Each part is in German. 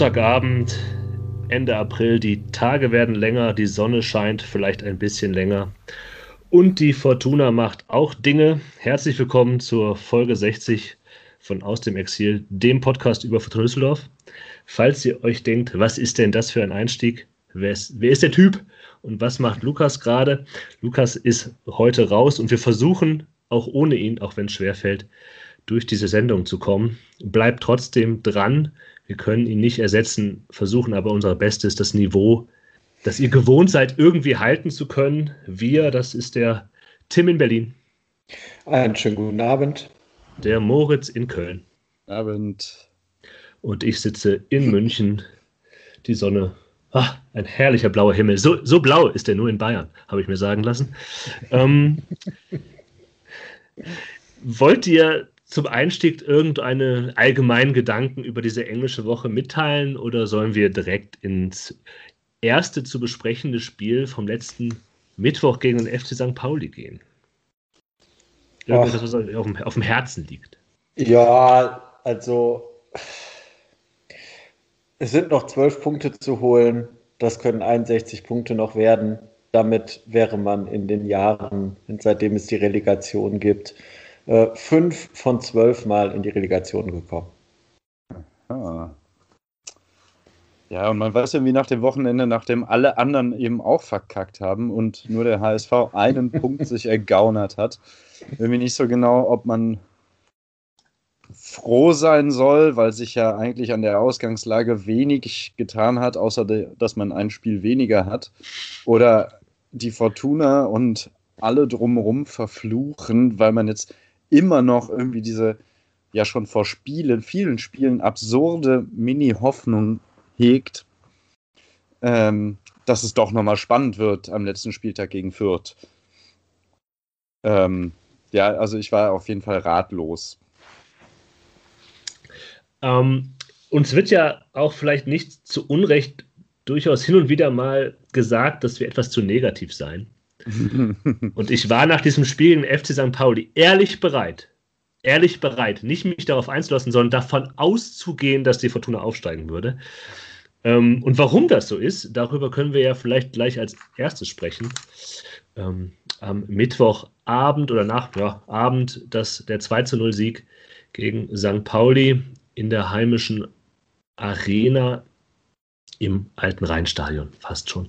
Montagabend, Ende April, die Tage werden länger, die Sonne scheint vielleicht ein bisschen länger und die Fortuna macht auch Dinge. Herzlich willkommen zur Folge 60 von Aus dem Exil, dem Podcast über Fortuna Düsseldorf. Falls ihr euch denkt, was ist denn das für ein Einstieg? Wer ist, wer ist der Typ? Und was macht Lukas gerade? Lukas ist heute raus und wir versuchen auch ohne ihn, auch wenn es schwerfällt, durch diese Sendung zu kommen. Bleibt trotzdem dran. Wir können ihn nicht ersetzen, versuchen aber unser Bestes, das Niveau, das ihr gewohnt seid, irgendwie halten zu können. Wir, das ist der Tim in Berlin. Einen schönen guten Abend. Der Moritz in Köln. Abend. Und ich sitze in München. Die Sonne. Ah, ein herrlicher blauer Himmel. So, so blau ist er nur in Bayern, habe ich mir sagen lassen. ähm, wollt ihr zum Einstieg irgendeine allgemeinen Gedanken über diese englische Woche mitteilen oder sollen wir direkt ins erste zu besprechende Spiel vom letzten Mittwoch gegen den FC St. Pauli gehen? Irgendwas, was auf dem, auf dem Herzen liegt. Ja, also es sind noch zwölf Punkte zu holen. Das können 61 Punkte noch werden. Damit wäre man in den Jahren, seitdem es die Relegation gibt, äh, fünf von zwölf Mal in die Relegation gekommen. Aha. Ja, und man weiß ja, wie nach dem Wochenende, nachdem alle anderen eben auch verkackt haben und nur der HSV einen Punkt sich ergaunert hat, irgendwie nicht so genau, ob man froh sein soll, weil sich ja eigentlich an der Ausgangslage wenig getan hat, außer dass man ein Spiel weniger hat. Oder die Fortuna und alle drumherum verfluchen, weil man jetzt immer noch irgendwie diese ja schon vor Spielen, vielen Spielen absurde Mini-Hoffnung hegt, ähm, dass es doch nochmal spannend wird am letzten Spieltag gegen Fürth. Ähm, ja, also ich war auf jeden Fall ratlos. Ähm, uns wird ja auch vielleicht nicht zu Unrecht durchaus hin und wieder mal gesagt, dass wir etwas zu negativ seien. Und ich war nach diesem Spiel im FC St. Pauli ehrlich bereit, ehrlich bereit, nicht mich darauf einzulassen, sondern davon auszugehen, dass die Fortuna aufsteigen würde. Ähm, und warum das so ist, darüber können wir ja vielleicht gleich als erstes sprechen. Ähm, am Mittwochabend oder nach ja, Abend das, der 2 zu 0 Sieg gegen St. Pauli in der heimischen Arena im alten Rheinstadion, fast schon.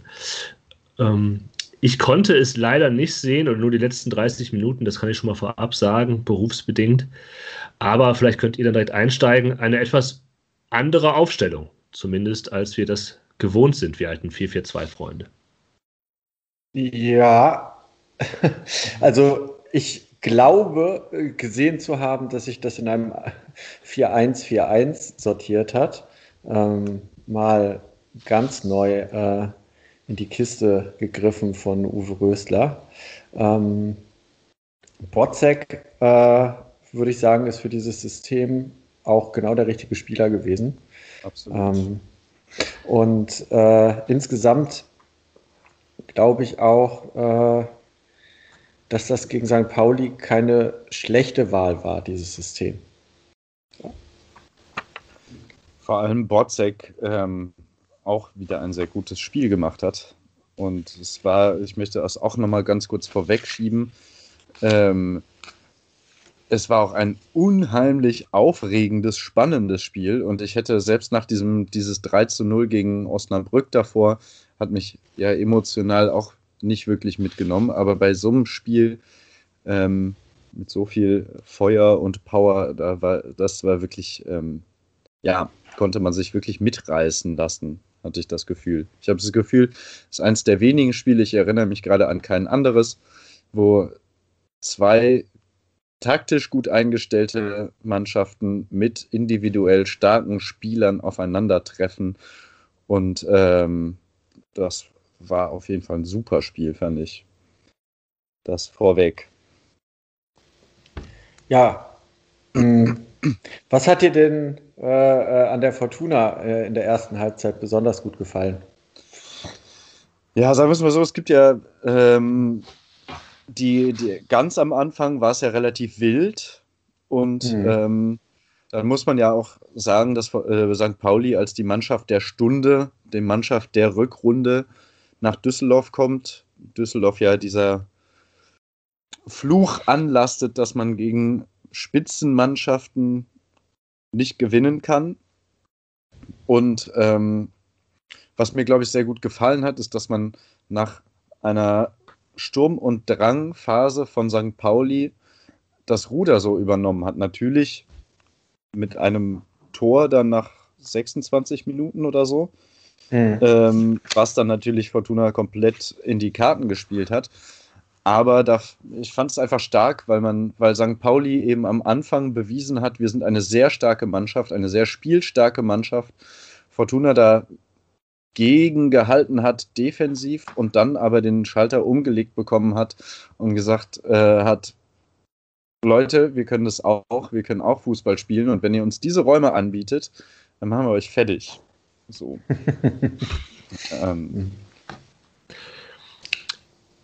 Ähm, ich konnte es leider nicht sehen oder nur die letzten 30 Minuten, das kann ich schon mal vorab sagen, berufsbedingt. Aber vielleicht könnt ihr dann direkt einsteigen. Eine etwas andere Aufstellung, zumindest als wir das gewohnt sind, wir alten 442-Freunde. Ja, also ich glaube gesehen zu haben, dass sich das in einem 4-1-4-1 sortiert hat. Ähm, mal ganz neu äh, in die Kiste gegriffen von Uwe Rösler. Ähm, Botzek, äh, würde ich sagen, ist für dieses System auch genau der richtige Spieler gewesen. Absolut. Ähm, und äh, insgesamt glaube ich auch, äh, dass das gegen St. Pauli keine schlechte Wahl war, dieses System. Vor allem Botzek ähm, auch wieder ein sehr gutes Spiel gemacht hat. Und es war, ich möchte das auch nochmal ganz kurz vorwegschieben. Ähm, es war auch ein unheimlich aufregendes, spannendes Spiel. Und ich hätte selbst nach diesem, dieses 3 zu 0 gegen Osnabrück davor, hat mich ja emotional auch nicht wirklich mitgenommen. Aber bei so einem Spiel ähm, mit so viel Feuer und Power, da war, das war wirklich, ähm, ja, konnte man sich wirklich mitreißen lassen hatte ich das Gefühl. Ich habe das Gefühl, es ist eines der wenigen Spiele, ich erinnere mich gerade an kein anderes, wo zwei taktisch gut eingestellte Mannschaften mit individuell starken Spielern aufeinandertreffen. Und ähm, das war auf jeden Fall ein super Spiel, fand ich. Das vorweg. Ja. Was hat dir denn äh, äh, an der Fortuna äh, in der ersten Halbzeit besonders gut gefallen? Ja, sagen wir es mal so, es gibt ja ähm, die, die, ganz am Anfang war es ja relativ wild und mhm. ähm, dann muss man ja auch sagen, dass äh, St. Pauli als die Mannschaft der Stunde, die Mannschaft der Rückrunde nach Düsseldorf kommt. Düsseldorf ja dieser Fluch anlastet, dass man gegen Spitzenmannschaften nicht gewinnen kann. Und ähm, was mir, glaube ich, sehr gut gefallen hat, ist, dass man nach einer Sturm- und Drangphase von St. Pauli das Ruder so übernommen hat. Natürlich mit einem Tor dann nach 26 Minuten oder so, mhm. ähm, was dann natürlich Fortuna komplett in die Karten gespielt hat. Aber da, ich fand es einfach stark, weil man, weil St. Pauli eben am Anfang bewiesen hat, wir sind eine sehr starke Mannschaft, eine sehr spielstarke Mannschaft. Fortuna da gegen gehalten hat, defensiv und dann aber den Schalter umgelegt bekommen hat und gesagt äh, hat, Leute, wir können das auch, wir können auch Fußball spielen und wenn ihr uns diese Räume anbietet, dann machen wir euch fertig. So. ähm.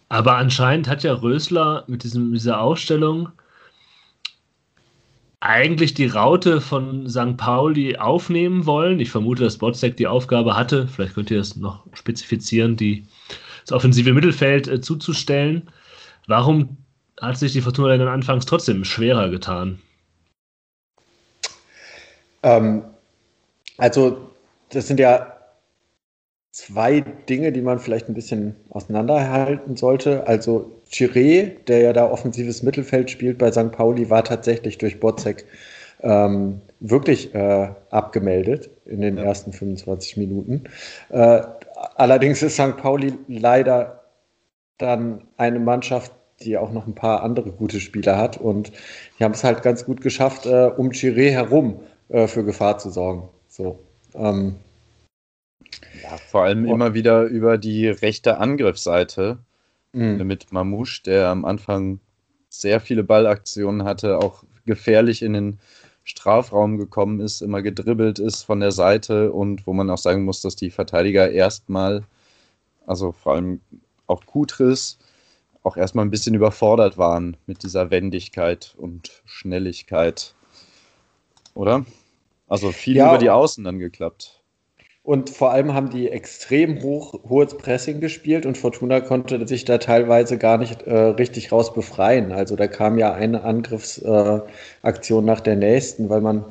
Aber anscheinend hat ja Rösler mit diesem, dieser Ausstellung eigentlich die Raute von St. Pauli aufnehmen wollen. Ich vermute, dass Botzek die Aufgabe hatte, vielleicht könnt ihr das noch spezifizieren, die, das offensive Mittelfeld äh, zuzustellen. Warum hat sich die Fortuna dann anfangs trotzdem schwerer getan? Ähm, also, das sind ja zwei Dinge, die man vielleicht ein bisschen auseinanderhalten sollte. Also, Chiré, der ja da offensives Mittelfeld spielt bei St. Pauli, war tatsächlich durch Bozek ähm, wirklich äh, abgemeldet in den ja. ersten 25 Minuten. Äh, allerdings ist St. Pauli leider dann eine Mannschaft, die auch noch ein paar andere gute Spieler hat. Und die haben es halt ganz gut geschafft, äh, um Chiré herum äh, für Gefahr zu sorgen. So. Ähm, ja, vor allem oh. immer wieder über die rechte Angriffsseite mhm. mit Mamouche, der am Anfang sehr viele Ballaktionen hatte, auch gefährlich in den Strafraum gekommen ist, immer gedribbelt ist von der Seite und wo man auch sagen muss, dass die Verteidiger erstmal, also vor allem auch Kutris, auch erstmal ein bisschen überfordert waren mit dieser Wendigkeit und Schnelligkeit. Oder? Also viel ja, über die Außen dann geklappt. Und vor allem haben die extrem hoch, hohes Pressing gespielt und Fortuna konnte sich da teilweise gar nicht äh, richtig raus befreien. Also da kam ja eine Angriffsaktion äh, nach der nächsten, weil man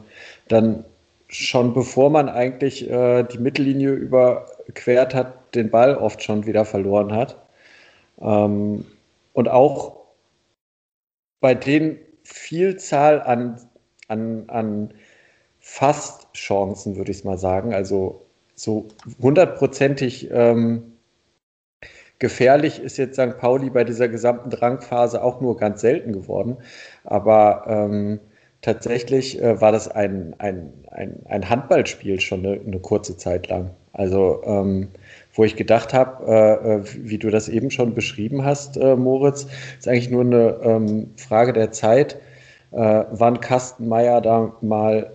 dann schon bevor man eigentlich äh, die Mittellinie überquert hat, den Ball oft schon wieder verloren hat. Ähm, und auch bei den Vielzahl an, an, an Fast-Chancen, würde ich es mal sagen, also so hundertprozentig ähm, gefährlich ist jetzt St. Pauli bei dieser gesamten Drangphase auch nur ganz selten geworden. Aber ähm, tatsächlich äh, war das ein, ein, ein, ein Handballspiel schon eine, eine, kurze Zeit lang. Also ähm, wo ich gedacht habe, äh, äh, wie du das eben schon beschrieben hast, äh, Moritz, ist eigentlich nur eine ähm, Frage der Zeit, äh, wann Kastenmeier da mal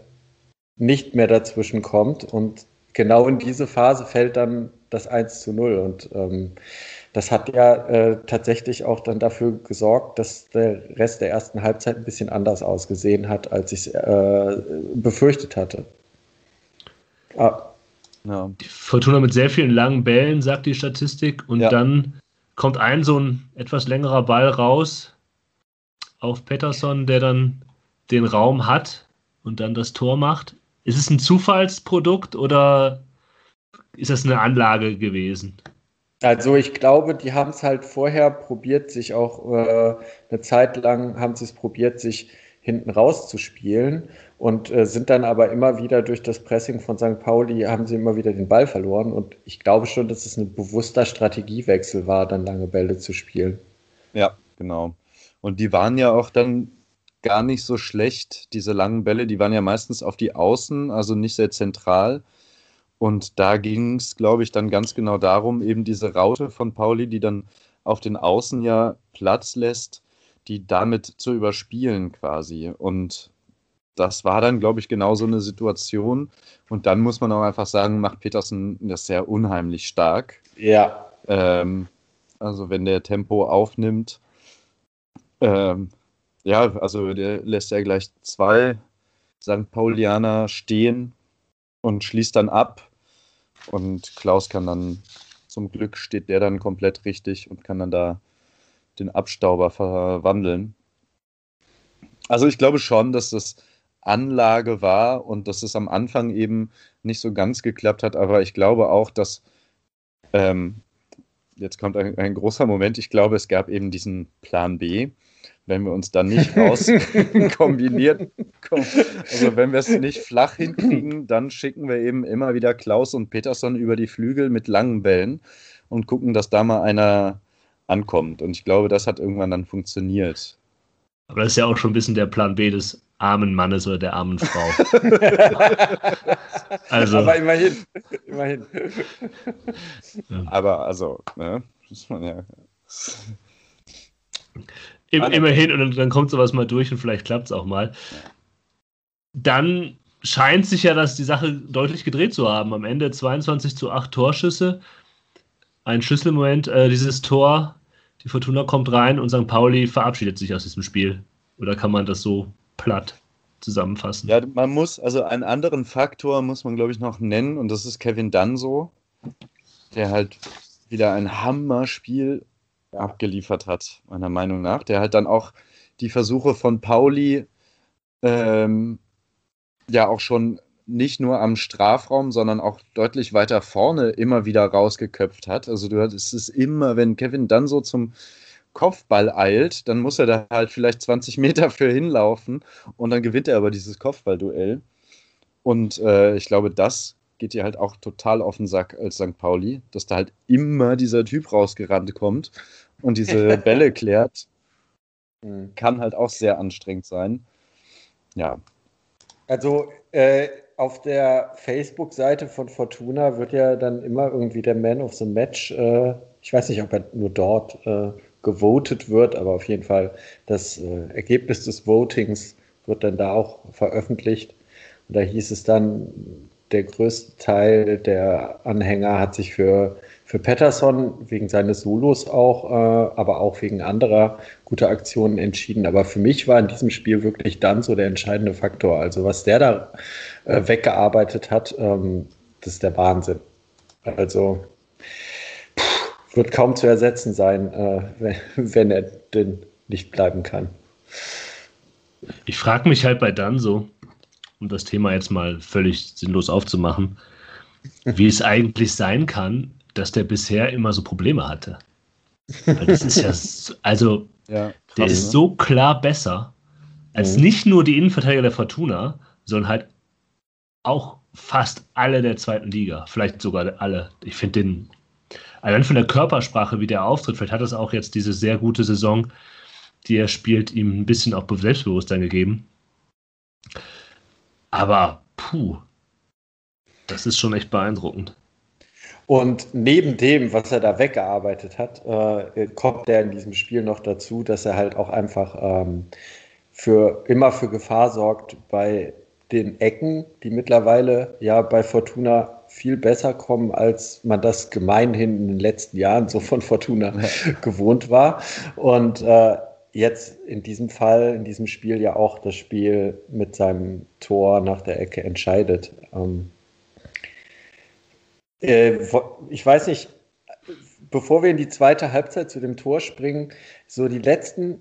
nicht mehr dazwischen kommt. Und genau in diese Phase fällt dann das 1 zu 0. Und ähm, das hat ja äh, tatsächlich auch dann dafür gesorgt, dass der Rest der ersten Halbzeit ein bisschen anders ausgesehen hat, als ich es äh, befürchtet hatte. Ah, ja. Fortuna mit sehr vielen langen Bällen, sagt die Statistik. Und ja. dann kommt ein so ein etwas längerer Ball raus auf Pettersson, der dann den Raum hat und dann das Tor macht. Ist es ein Zufallsprodukt oder ist das eine Anlage gewesen? Also ich glaube, die haben es halt vorher probiert, sich auch äh, eine Zeit lang haben sie es probiert, sich hinten rauszuspielen und äh, sind dann aber immer wieder durch das Pressing von St. Pauli, haben sie immer wieder den Ball verloren. Und ich glaube schon, dass es ein bewusster Strategiewechsel war, dann lange Bälle zu spielen. Ja, genau. Und die waren ja auch dann gar nicht so schlecht, diese langen Bälle, die waren ja meistens auf die Außen, also nicht sehr zentral. Und da ging es, glaube ich, dann ganz genau darum, eben diese Raute von Pauli, die dann auf den Außen ja Platz lässt, die damit zu überspielen quasi. Und das war dann, glaube ich, genau so eine Situation. Und dann muss man auch einfach sagen, macht Petersen das sehr unheimlich stark. Ja. Ähm, also wenn der Tempo aufnimmt, ähm, ja, also der lässt ja gleich zwei St. Paulianer stehen und schließt dann ab. Und Klaus kann dann, zum Glück steht der dann komplett richtig und kann dann da den Abstauber verwandeln. Also ich glaube schon, dass das Anlage war und dass es am Anfang eben nicht so ganz geklappt hat, aber ich glaube auch, dass ähm, jetzt kommt ein, ein, großer Moment, ich glaube, es gab eben diesen Plan B, wenn wir uns dann nicht raus kombinieren, also wenn wir es nicht flach hinkriegen, dann schicken wir eben immer wieder Klaus und Peterson über die Flügel mit langen Bällen und gucken, dass da mal einer ankommt. Und ich glaube, das hat irgendwann dann funktioniert. Aber das ist ja auch schon ein bisschen der Plan B des armen Mannes oder der armen Frau. also. Aber immerhin, immerhin. Aber also, ne, muss man ja. Im, immerhin, und dann kommt sowas mal durch und vielleicht klappt es auch mal. Dann scheint sich ja, dass die Sache deutlich gedreht zu haben. Am Ende 22 zu 8 Torschüsse. Ein Schlüsselmoment, äh, dieses Tor, die Fortuna kommt rein und St. Pauli verabschiedet sich aus diesem Spiel. Oder kann man das so platt zusammenfassen? Ja, man muss, also einen anderen Faktor muss man, glaube ich, noch nennen und das ist Kevin Danso, der halt wieder ein Hammerspiel abgeliefert hat, meiner Meinung nach. Der halt dann auch die Versuche von Pauli ähm, ja auch schon nicht nur am Strafraum, sondern auch deutlich weiter vorne immer wieder rausgeköpft hat. Also du hattest es immer, wenn Kevin dann so zum Kopfball eilt, dann muss er da halt vielleicht 20 Meter für hinlaufen und dann gewinnt er aber dieses Kopfballduell. Und äh, ich glaube, das geht dir halt auch total auf den Sack als St. Pauli, dass da halt immer dieser Typ rausgerannt kommt und diese Bälle klärt. Hm. Kann halt auch sehr anstrengend sein. Ja. Also äh, auf der Facebook-Seite von Fortuna wird ja dann immer irgendwie der Man of the Match, äh, ich weiß nicht, ob er nur dort äh, gewotet wird, aber auf jeden Fall das äh, Ergebnis des Votings wird dann da auch veröffentlicht. Und da hieß es dann, der größte Teil der Anhänger hat sich für, für Patterson wegen seines Solos auch, äh, aber auch wegen anderer guter Aktionen entschieden. Aber für mich war in diesem Spiel wirklich dann so der entscheidende Faktor. Also was der da äh, weggearbeitet hat, ähm, das ist der Wahnsinn. Also wird kaum zu ersetzen sein, äh, wenn, wenn, er denn nicht bleiben kann. Ich frage mich halt bei Dan so, um das Thema jetzt mal völlig sinnlos aufzumachen, wie es eigentlich sein kann, dass der bisher immer so Probleme hatte. Weil das ist ja, so, also, ja, krass, der ist ne? so klar besser als mhm. nicht nur die Innenverteidiger der Fortuna, sondern halt auch fast alle der zweiten Liga. Vielleicht sogar alle. Ich finde den allein von der Körpersprache, wie der auftritt, vielleicht hat es auch jetzt diese sehr gute Saison, die er spielt, ihm ein bisschen auch Selbstbewusstsein gegeben. Aber puh, das ist schon echt beeindruckend. Und neben dem, was er da weggearbeitet hat, äh, kommt er in diesem Spiel noch dazu, dass er halt auch einfach ähm, für immer für Gefahr sorgt bei den Ecken, die mittlerweile ja bei Fortuna viel besser kommen, als man das gemeinhin in den letzten Jahren so von Fortuna gewohnt war. Und äh, jetzt in diesem Fall, in diesem Spiel ja auch das Spiel mit seinem Tor nach der Ecke entscheidet. Ähm, äh, ich weiß nicht, bevor wir in die zweite Halbzeit zu dem Tor springen, so die letzten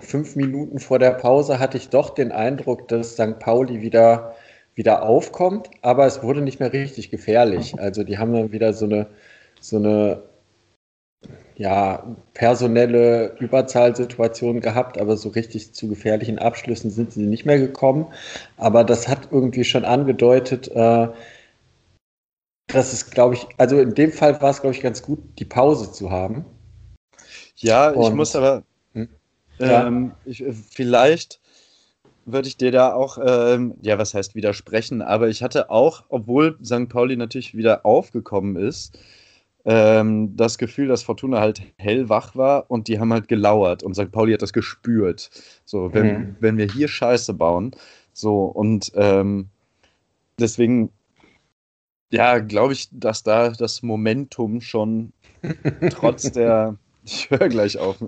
fünf Minuten vor der Pause hatte ich doch den Eindruck, dass St. Pauli wieder wieder aufkommt, aber es wurde nicht mehr richtig gefährlich. Also die haben dann wieder so eine, so eine ja, personelle Überzahlsituation gehabt, aber so richtig zu gefährlichen Abschlüssen sind sie nicht mehr gekommen. Aber das hat irgendwie schon angedeutet, äh, dass es, glaube ich, also in dem Fall war es, glaube ich, ganz gut, die Pause zu haben. Ja, Und, ich muss aber hm? ähm, ja. ich, vielleicht würde ich dir da auch, ähm, ja, was heißt widersprechen, aber ich hatte auch, obwohl St. Pauli natürlich wieder aufgekommen ist, ähm, das Gefühl, dass Fortuna halt hellwach war und die haben halt gelauert und St. Pauli hat das gespürt. So, wenn, mhm. wenn wir hier Scheiße bauen, so und ähm, deswegen, ja, glaube ich, dass da das Momentum schon trotz der ich höre gleich auf.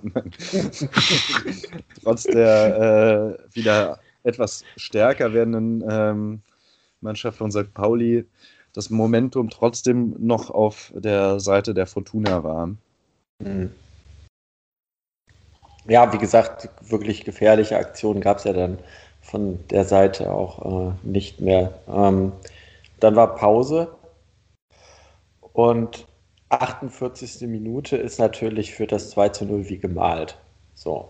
Trotz der äh, wieder etwas stärker werdenden ähm, Mannschaft von St. Pauli das Momentum trotzdem noch auf der Seite der Fortuna war. Mhm. Ja, wie gesagt, wirklich gefährliche Aktionen gab es ja dann von der Seite auch äh, nicht mehr. Ähm, dann war Pause und 48. Minute ist natürlich für das 2 zu 0 wie gemalt. So.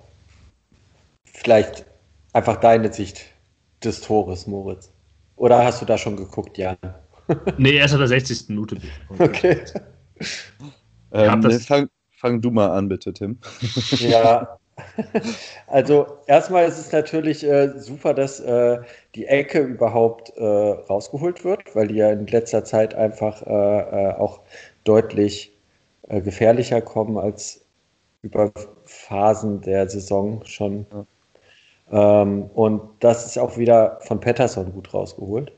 Vielleicht einfach deine Sicht des Tores, Moritz. Oder hast du da schon geguckt, Jan? nee, erst ab der 60. Minute. Okay. Ähm, nee, fang, fang, du mal an, bitte, Tim. ja. Also erstmal ist es natürlich äh, super, dass äh, die Ecke überhaupt äh, rausgeholt wird, weil die ja in letzter Zeit einfach äh, äh, auch deutlich äh, gefährlicher kommen als über Phasen der Saison schon. Ja. Ähm, und das ist auch wieder von Pettersson gut rausgeholt.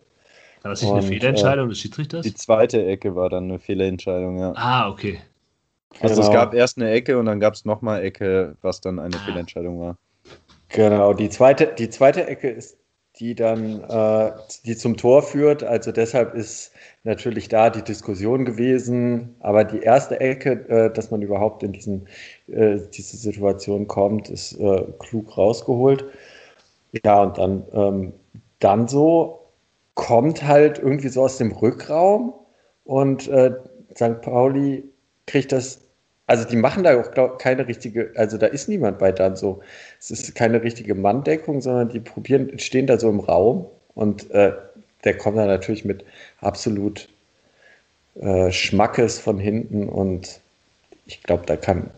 War das nicht eine Fehlentscheidung des Schiedsrichters? Die zweite Ecke war dann eine Fehlentscheidung, ja. Ah, okay. Also genau. es gab erst eine Ecke und dann gab es nochmal Ecke, was dann eine ah. Fehlentscheidung war. Genau, die zweite, die zweite Ecke ist die dann, äh, die zum Tor führt. Also deshalb ist natürlich da die Diskussion gewesen. Aber die erste Ecke, äh, dass man überhaupt in diesen, äh, diese Situation kommt, ist äh, klug rausgeholt. Ja, und dann, ähm, dann so kommt halt irgendwie so aus dem Rückraum und äh, St. Pauli kriegt das, also die machen da auch glaub, keine richtige, also da ist niemand bei dann so. Es ist keine richtige Manndeckung, sondern die probieren, stehen da so im Raum und äh, der kommt da natürlich mit absolut äh, Schmackes von hinten und ich glaube, da kann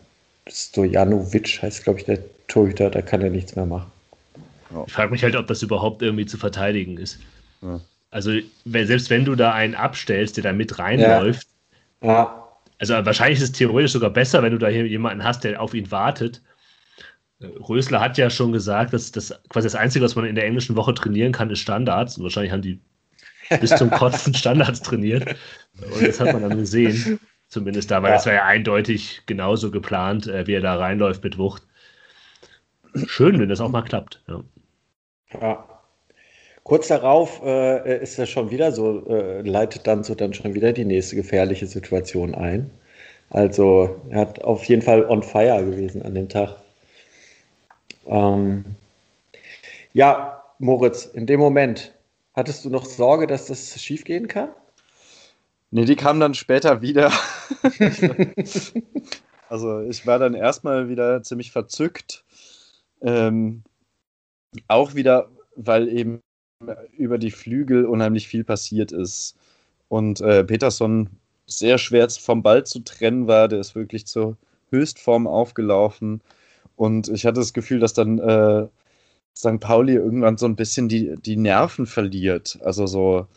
Stojanovic, heißt glaube ich der Torhüter, da kann er nichts mehr machen. Ich frage mich halt, ob das überhaupt irgendwie zu verteidigen ist. Ja. Also selbst wenn du da einen abstellst, der da mit reinläuft, ja. also wahrscheinlich ist es theoretisch sogar besser, wenn du da hier jemanden hast, der auf ihn wartet. Rösler hat ja schon gesagt, dass das quasi das Einzige, was man in der englischen Woche trainieren kann, ist Standards. Und wahrscheinlich haben die bis zum Kotzen Standards trainiert. Und das hat man dann gesehen. Zumindest da, weil ja. das war ja eindeutig genauso geplant, äh, wie er da reinläuft mit Wucht. Schön, wenn das auch mal klappt. Ja. ja. Kurz darauf äh, ist er schon wieder so, äh, leitet dann so dann schon wieder die nächste gefährliche Situation ein. Also er hat auf jeden Fall on fire gewesen an dem Tag. Ähm, ja, Moritz, in dem Moment, hattest du noch Sorge, dass das schief gehen kann? Nee, die kam dann später wieder. also ich war dann erstmal wieder ziemlich verzückt. Ähm, auch wieder, weil eben über die Flügel unheimlich viel passiert ist. Und äh, Peterson sehr schwer vom Ball zu trennen war. Der ist wirklich zur Höchstform aufgelaufen. Und ich hatte das Gefühl, dass dann äh, St. Pauli irgendwann so ein bisschen die, die Nerven verliert. Also so,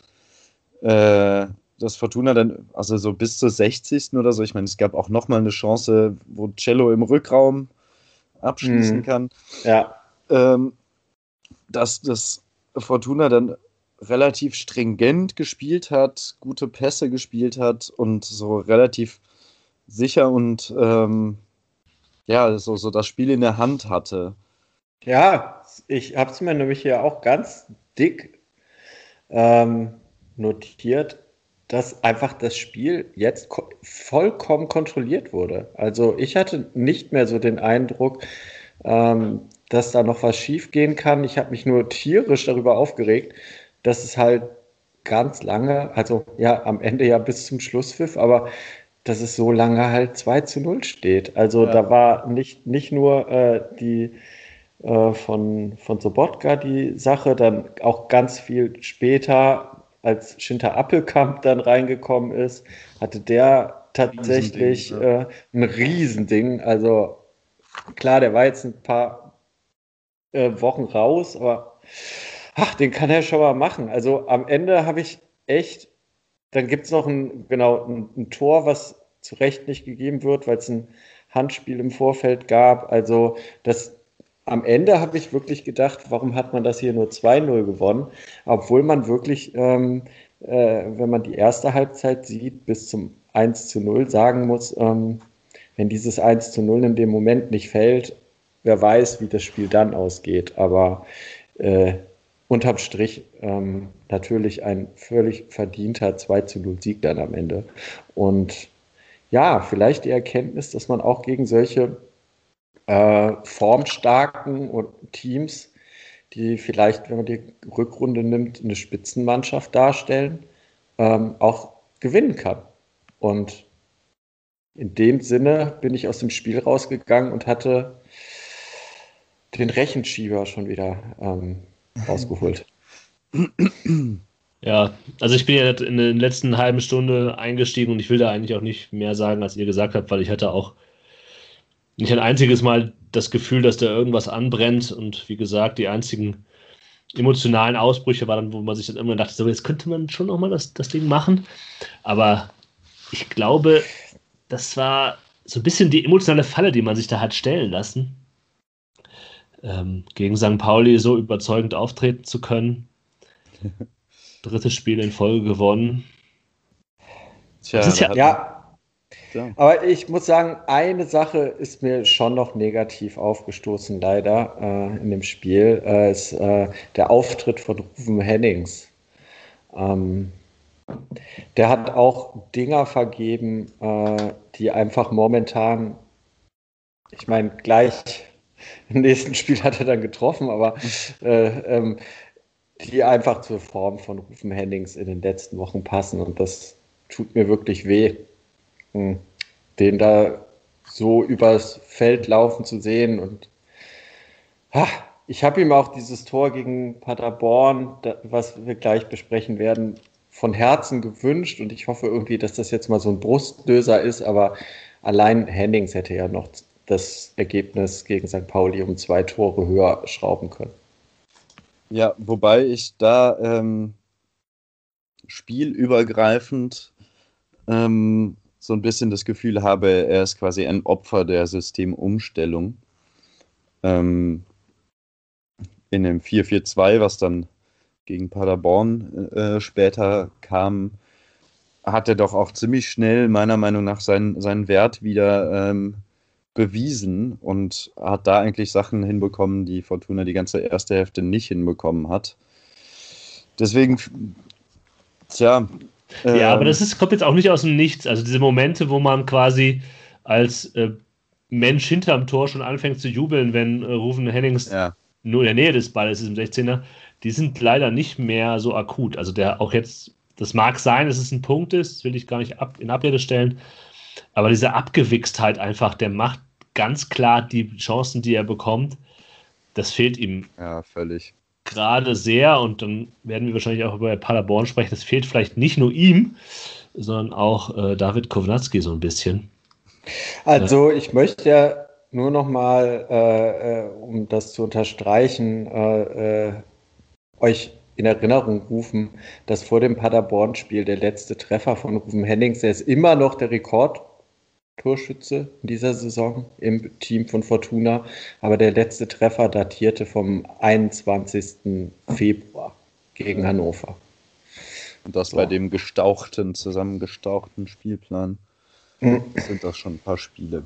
äh, dass Fortuna dann, also so bis zur 60. oder so, ich meine, es gab auch nochmal eine Chance, wo Cello im Rückraum abschließen mhm. kann. Ja. Ähm, dass das Fortuna dann relativ stringent gespielt hat, gute Pässe gespielt hat und so relativ sicher und ähm, ja, so, so das Spiel in der Hand hatte. Ja, ich habe es mir nämlich hier auch ganz dick ähm, notiert, dass einfach das Spiel jetzt ko vollkommen kontrolliert wurde. Also ich hatte nicht mehr so den Eindruck, ähm, dass da noch was schiefgehen kann. Ich habe mich nur tierisch darüber aufgeregt, dass es halt ganz lange, also ja, am Ende ja bis zum Schlusspfiff, aber dass es so lange halt 2 zu 0 steht. Also ja. da war nicht, nicht nur äh, die äh, von, von Sobotka die Sache, dann auch ganz viel später, als Schinter Appelkamp dann reingekommen ist, hatte der tatsächlich Riesending, ja. äh, ein Riesending. Also klar, der war jetzt ein paar äh, Wochen raus, aber ach, den kann er schon mal machen. Also am Ende habe ich echt, dann gibt es noch ein, genau, ein, ein, Tor, was zu Recht nicht gegeben wird, weil es ein Handspiel im Vorfeld gab. Also das am Ende habe ich wirklich gedacht, warum hat man das hier nur 2-0 gewonnen, obwohl man wirklich, ähm, äh, wenn man die erste Halbzeit sieht, bis zum 1 zu 0 sagen muss, ähm, wenn dieses 1 zu 0 in dem Moment nicht fällt, wer weiß, wie das Spiel dann ausgeht. Aber äh, unterm Strich ähm, natürlich ein völlig verdienter 2 zu 0 Sieg dann am Ende. Und ja, vielleicht die Erkenntnis, dass man auch gegen solche äh, formstarken Teams, die vielleicht, wenn man die Rückrunde nimmt, eine Spitzenmannschaft darstellen, ähm, auch gewinnen kann. Und in dem Sinne bin ich aus dem Spiel rausgegangen und hatte den Rechenschieber schon wieder ähm, rausgeholt. Ja, also ich bin ja in der letzten halben Stunde eingestiegen und ich will da eigentlich auch nicht mehr sagen, als ihr gesagt habt, weil ich hatte auch nicht ein einziges Mal das Gefühl, dass da irgendwas anbrennt. Und wie gesagt, die einzigen emotionalen Ausbrüche waren dann, wo man sich dann immer dachte, so jetzt könnte man schon nochmal das, das Ding machen, aber ich glaube, das war so ein bisschen die emotionale Falle, die man sich da hat stellen lassen ähm, gegen St. Pauli so überzeugend auftreten zu können. Drittes Spiel in Folge gewonnen. Tja, ja, ja. ja, aber ich muss sagen, eine Sache ist mir schon noch negativ aufgestoßen, leider, äh, in dem Spiel, äh, ist äh, der Auftritt von Rufen Hennings. Ähm, der hat auch Dinger vergeben, äh, die einfach momentan, ich meine, gleich im nächsten Spiel hat er dann getroffen, aber äh, ähm, die einfach zur Form von Rufen Hennings in den letzten Wochen passen. Und das tut mir wirklich weh, hm, den da so übers Feld laufen zu sehen. Und ha, ich habe ihm auch dieses Tor gegen Paderborn, was wir gleich besprechen werden, von Herzen gewünscht. Und ich hoffe irgendwie, dass das jetzt mal so ein Brustlöser ist. Aber allein Hennings hätte ja noch das Ergebnis gegen St. Pauli um zwei Tore höher schrauben können. Ja, wobei ich da ähm, spielübergreifend ähm, so ein bisschen das Gefühl habe, er ist quasi ein Opfer der Systemumstellung. Ähm, in dem 4-4-2, was dann gegen Paderborn äh, später kam, hat er doch auch ziemlich schnell meiner Meinung nach seinen, seinen Wert wieder ähm, bewiesen und hat da eigentlich Sachen hinbekommen, die Fortuna die ganze erste Hälfte nicht hinbekommen hat. Deswegen, tja. Äh, ja, aber ähm, das ist, kommt jetzt auch nicht aus dem Nichts. Also diese Momente, wo man quasi als äh, Mensch hinterm Tor schon anfängt zu jubeln, wenn äh, Rufen Hennings ja. nur in der Nähe des Balles ist im 16er, die sind leider nicht mehr so akut. Also der auch jetzt, das mag sein, dass es ein Punkt ist, will ich gar nicht ab, in Abrede stellen, aber diese Abgewichstheit einfach, der macht ganz klar die Chancen, die er bekommt, das fehlt ihm. Ja, völlig. Gerade sehr und dann werden wir wahrscheinlich auch über Paderborn sprechen. Das fehlt vielleicht nicht nur ihm, sondern auch äh, David Kovnatski so ein bisschen. Also, ich möchte ja nur noch mal, äh, äh um das zu unterstreichen, äh, äh, euch in Erinnerung rufen, dass vor dem Paderborn-Spiel der letzte Treffer von Rufen Hennings, der ist immer noch der Rekordtorschütze in dieser Saison im Team von Fortuna, aber der letzte Treffer datierte vom 21. Februar gegen Hannover. Und das so. bei dem gestauchten, zusammengestauchten Spielplan mhm. sind das schon ein paar Spiele.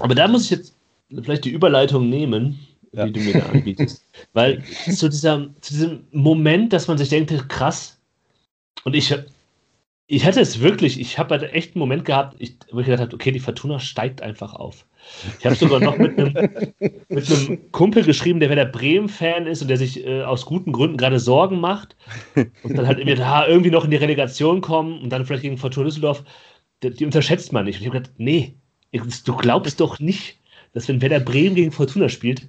Aber da muss ich jetzt vielleicht die Überleitung nehmen ja. die du mir da anbietest. Weil zu, dieser, zu diesem Moment, dass man sich denkt, krass, und ich, ich hatte es wirklich, ich habe halt echt einen Moment gehabt, ich, wo ich gedacht habe, okay, die Fortuna steigt einfach auf. Ich habe sogar noch mit einem, mit einem Kumpel geschrieben, der der Bremen-Fan ist und der sich äh, aus guten Gründen gerade Sorgen macht und dann halt irgendwie noch in die Relegation kommen und dann vielleicht gegen Fortuna Düsseldorf, die, die unterschätzt man nicht. Und ich habe gedacht, nee, du glaubst doch nicht, dass wenn Werder Bremen gegen Fortuna spielt,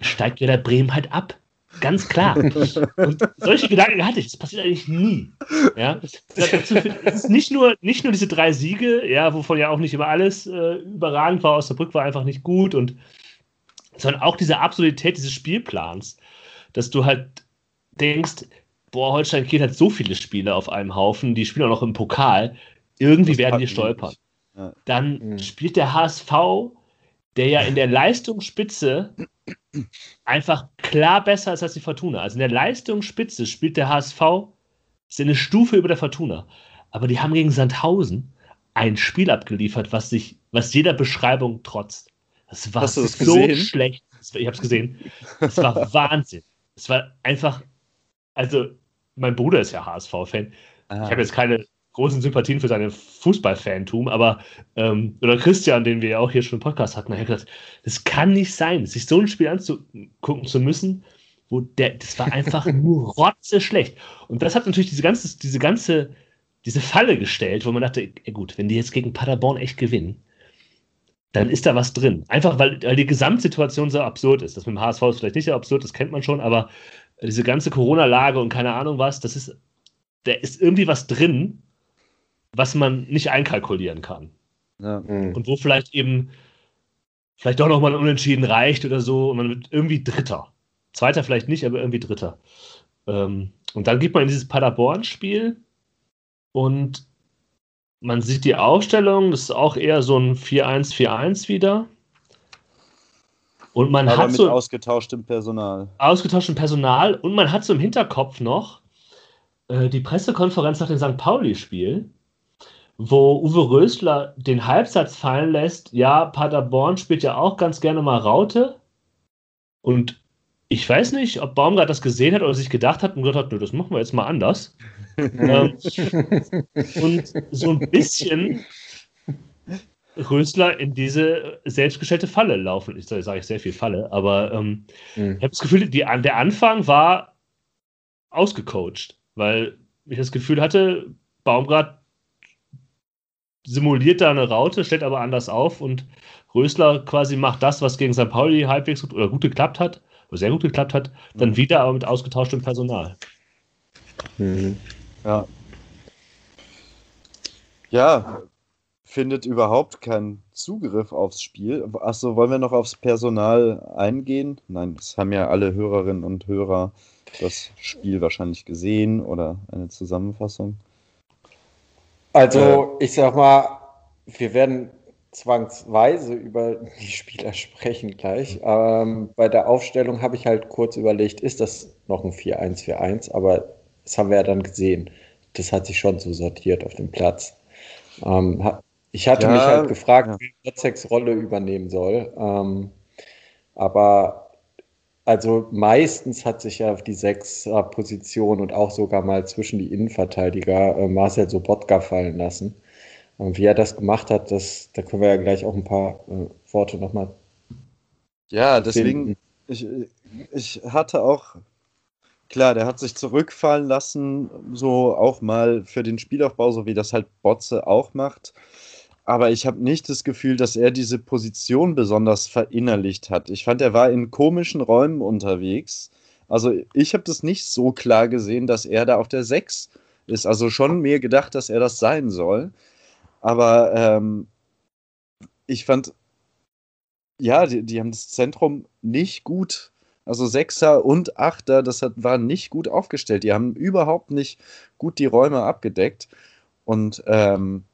steigt Werder Bremen halt ab. Ganz klar. Und solche Gedanken hatte ich. Das passiert eigentlich nie. Ja? Es ist nicht nur, nicht nur diese drei Siege, ja, wovon ja auch nicht immer alles äh, überragend war. Osnabrück war einfach nicht gut. Und, sondern auch diese Absurdität dieses Spielplans, dass du halt denkst, boah, Holstein Kiel hat so viele Spiele auf einem Haufen, die spielen auch noch im Pokal. Irgendwie das werden die stolpern. Ja. Dann mhm. spielt der HSV, der ja in der Leistungsspitze einfach klar besser ist als die Fortuna. Also in der Leistungsspitze spielt der HSV ist eine Stufe über der Fortuna. Aber die haben gegen Sandhausen ein Spiel abgeliefert, was sich, was jeder Beschreibung trotzt. Das war so gesehen? schlecht. Ich habe es gesehen. Das war Wahnsinn. es war einfach, also mein Bruder ist ja HSV-Fan. Ah. Ich habe jetzt keine großen Sympathien für seine Fußballfantum, aber ähm, oder Christian, den wir ja auch hier schon im Podcast hatten, hat gesagt, das kann nicht sein, sich so ein Spiel anzugucken zu müssen, wo der, das war einfach nur rotze schlecht. Und das hat natürlich diese ganze, diese ganze, diese Falle gestellt, wo man dachte, ey gut, wenn die jetzt gegen Paderborn echt gewinnen, dann ist da was drin. Einfach weil, weil die Gesamtsituation so absurd ist. Das mit dem HSV ist vielleicht nicht so absurd, das kennt man schon, aber diese ganze Corona-Lage und keine Ahnung was, das ist, da ist irgendwie was drin, was man nicht einkalkulieren kann. Ja. Mhm. Und wo vielleicht eben vielleicht doch nochmal ein Unentschieden reicht oder so und man wird irgendwie Dritter. Zweiter vielleicht nicht, aber irgendwie Dritter. Ähm, und dann geht man in dieses Paderborn-Spiel und man sieht die Aufstellung, das ist auch eher so ein 4-1-4-1 wieder. Und man Aber hat mit so ausgetauschtem Personal. Ausgetauschtem Personal und man hat so im Hinterkopf noch äh, die Pressekonferenz nach dem St. Pauli-Spiel, wo Uwe Rösler den Halbsatz fallen lässt, ja, Paderborn spielt ja auch ganz gerne mal Raute. Und ich weiß nicht, ob Baumgart das gesehen hat oder sich gedacht hat und gesagt hat, nö, das machen wir jetzt mal anders. ähm, und so ein bisschen Rösler in diese selbstgestellte Falle laufen. Ich sage ich sehr viel Falle, aber ähm, mhm. ich habe das Gefühl, die, der Anfang war ausgecoacht, weil ich das Gefühl hatte, Baumgart simuliert da eine Raute, stellt aber anders auf und Rösler quasi macht das, was gegen St. Pauli halbwegs gut, oder gut geklappt hat, oder sehr gut geklappt hat, dann mhm. wieder aber mit ausgetauschtem Personal. Mhm. Ja. Ja, findet überhaupt keinen Zugriff aufs Spiel. Achso, wollen wir noch aufs Personal eingehen? Nein, das haben ja alle Hörerinnen und Hörer das Spiel wahrscheinlich gesehen oder eine Zusammenfassung. Also, äh, ich sag mal, wir werden zwangsweise über die Spieler sprechen gleich. Ähm, bei der Aufstellung habe ich halt kurz überlegt, ist das noch ein 4-1-4-1? Aber das haben wir ja dann gesehen. Das hat sich schon so sortiert auf dem Platz. Ähm, ich hatte ja, mich halt gefragt, ja. wie Wozzegs Rolle übernehmen soll. Ähm, aber also meistens hat sich ja auf die Sechser-Position und auch sogar mal zwischen die Innenverteidiger äh, Marcel Sobotka fallen lassen. Und wie er das gemacht hat, das, da können wir ja gleich auch ein paar äh, Worte nochmal. Ja, deswegen, ich, ich hatte auch, klar, der hat sich zurückfallen lassen, so auch mal für den Spielaufbau, so wie das halt Botze auch macht aber ich habe nicht das Gefühl, dass er diese Position besonders verinnerlicht hat. Ich fand, er war in komischen Räumen unterwegs. Also ich habe das nicht so klar gesehen, dass er da auf der 6 ist. Also schon mir gedacht, dass er das sein soll. Aber ähm, ich fand, ja, die, die, haben das Zentrum nicht gut, also Sechser und Achter, das hat, war nicht gut aufgestellt. Die haben überhaupt nicht gut die Räume abgedeckt. Und ähm,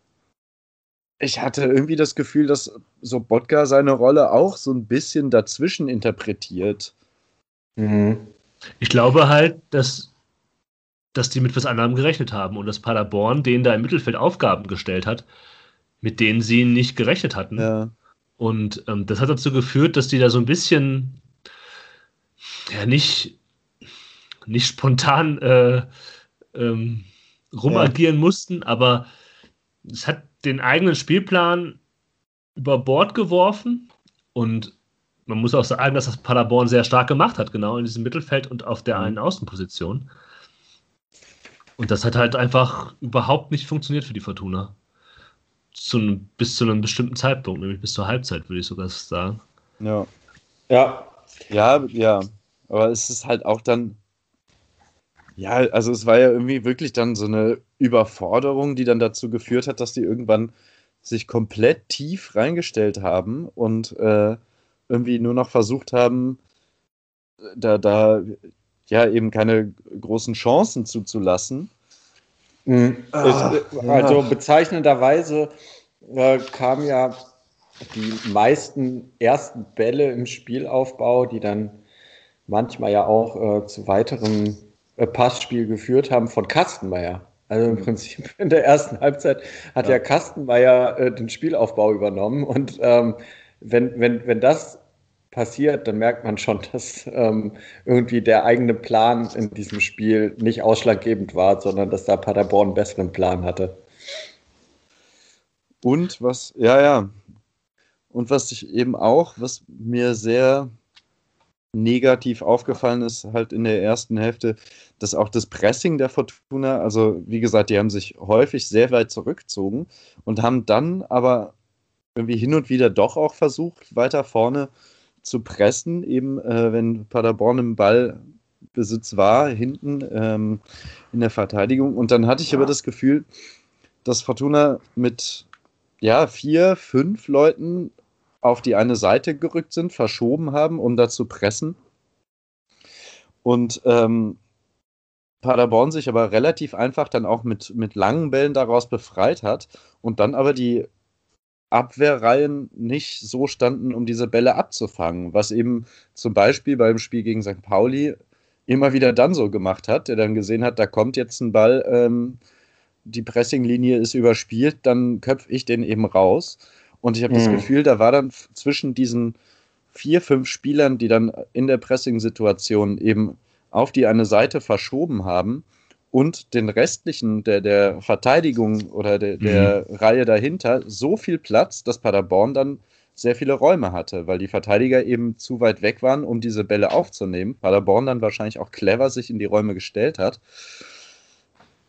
ich hatte irgendwie das Gefühl, dass so Bodka seine Rolle auch so ein bisschen dazwischen interpretiert. Mhm. Ich glaube halt, dass, dass die mit was anderem gerechnet haben und dass Paderborn denen da im Mittelfeld Aufgaben gestellt hat, mit denen sie nicht gerechnet hatten. Ja. Und ähm, das hat dazu geführt, dass die da so ein bisschen ja nicht, nicht spontan äh, ähm, rumagieren ja. mussten, aber es hat den eigenen Spielplan über Bord geworfen und man muss auch sagen, dass das Paderborn sehr stark gemacht hat, genau in diesem Mittelfeld und auf der mhm. einen Außenposition. Und das hat halt einfach überhaupt nicht funktioniert für die Fortuna. Zu, bis zu einem bestimmten Zeitpunkt, nämlich bis zur Halbzeit, würde ich sogar sagen. Ja. Ja. Ja, ja. Aber es ist halt auch dann ja, also es war ja irgendwie wirklich dann so eine Überforderung, die dann dazu geführt hat, dass die irgendwann sich komplett tief reingestellt haben und äh, irgendwie nur noch versucht haben, da, da ja eben keine großen Chancen zuzulassen. Mhm. Ah, es, also ja. bezeichnenderweise äh, kamen ja die meisten ersten Bälle im Spielaufbau, die dann manchmal ja auch äh, zu weiteren äh, Passspiel geführt haben von Kastenmeier. Also im mhm. Prinzip in der ersten Halbzeit hat ja, ja Kastenmeier äh, den Spielaufbau übernommen. Und ähm, wenn, wenn, wenn das passiert, dann merkt man schon, dass ähm, irgendwie der eigene Plan in diesem Spiel nicht ausschlaggebend war, sondern dass da Paderborn einen besseren Plan hatte. Und was, ja, ja. Und was ich eben auch, was mir sehr negativ aufgefallen ist, halt in der ersten Hälfte, dass auch das Pressing der Fortuna, also wie gesagt, die haben sich häufig sehr weit zurückgezogen und haben dann aber irgendwie hin und wieder doch auch versucht, weiter vorne zu pressen, eben äh, wenn Paderborn im Ballbesitz war, hinten ähm, in der Verteidigung. Und dann hatte ich aber das Gefühl, dass Fortuna mit ja, vier, fünf Leuten auf die eine Seite gerückt sind, verschoben haben, um da zu pressen. Und ähm, Paderborn sich aber relativ einfach dann auch mit, mit langen Bällen daraus befreit hat und dann aber die Abwehrreihen nicht so standen, um diese Bälle abzufangen, was eben zum Beispiel beim Spiel gegen St. Pauli immer wieder dann so gemacht hat, der dann gesehen hat, da kommt jetzt ein Ball, ähm, die Pressinglinie ist überspielt, dann köpfe ich den eben raus. Und ich habe mhm. das Gefühl, da war dann zwischen diesen vier, fünf Spielern, die dann in der Pressing-Situation eben auf die eine Seite verschoben haben und den restlichen der, der Verteidigung oder der, der mhm. Reihe dahinter so viel Platz, dass Paderborn dann sehr viele Räume hatte, weil die Verteidiger eben zu weit weg waren, um diese Bälle aufzunehmen. Paderborn dann wahrscheinlich auch clever sich in die Räume gestellt hat.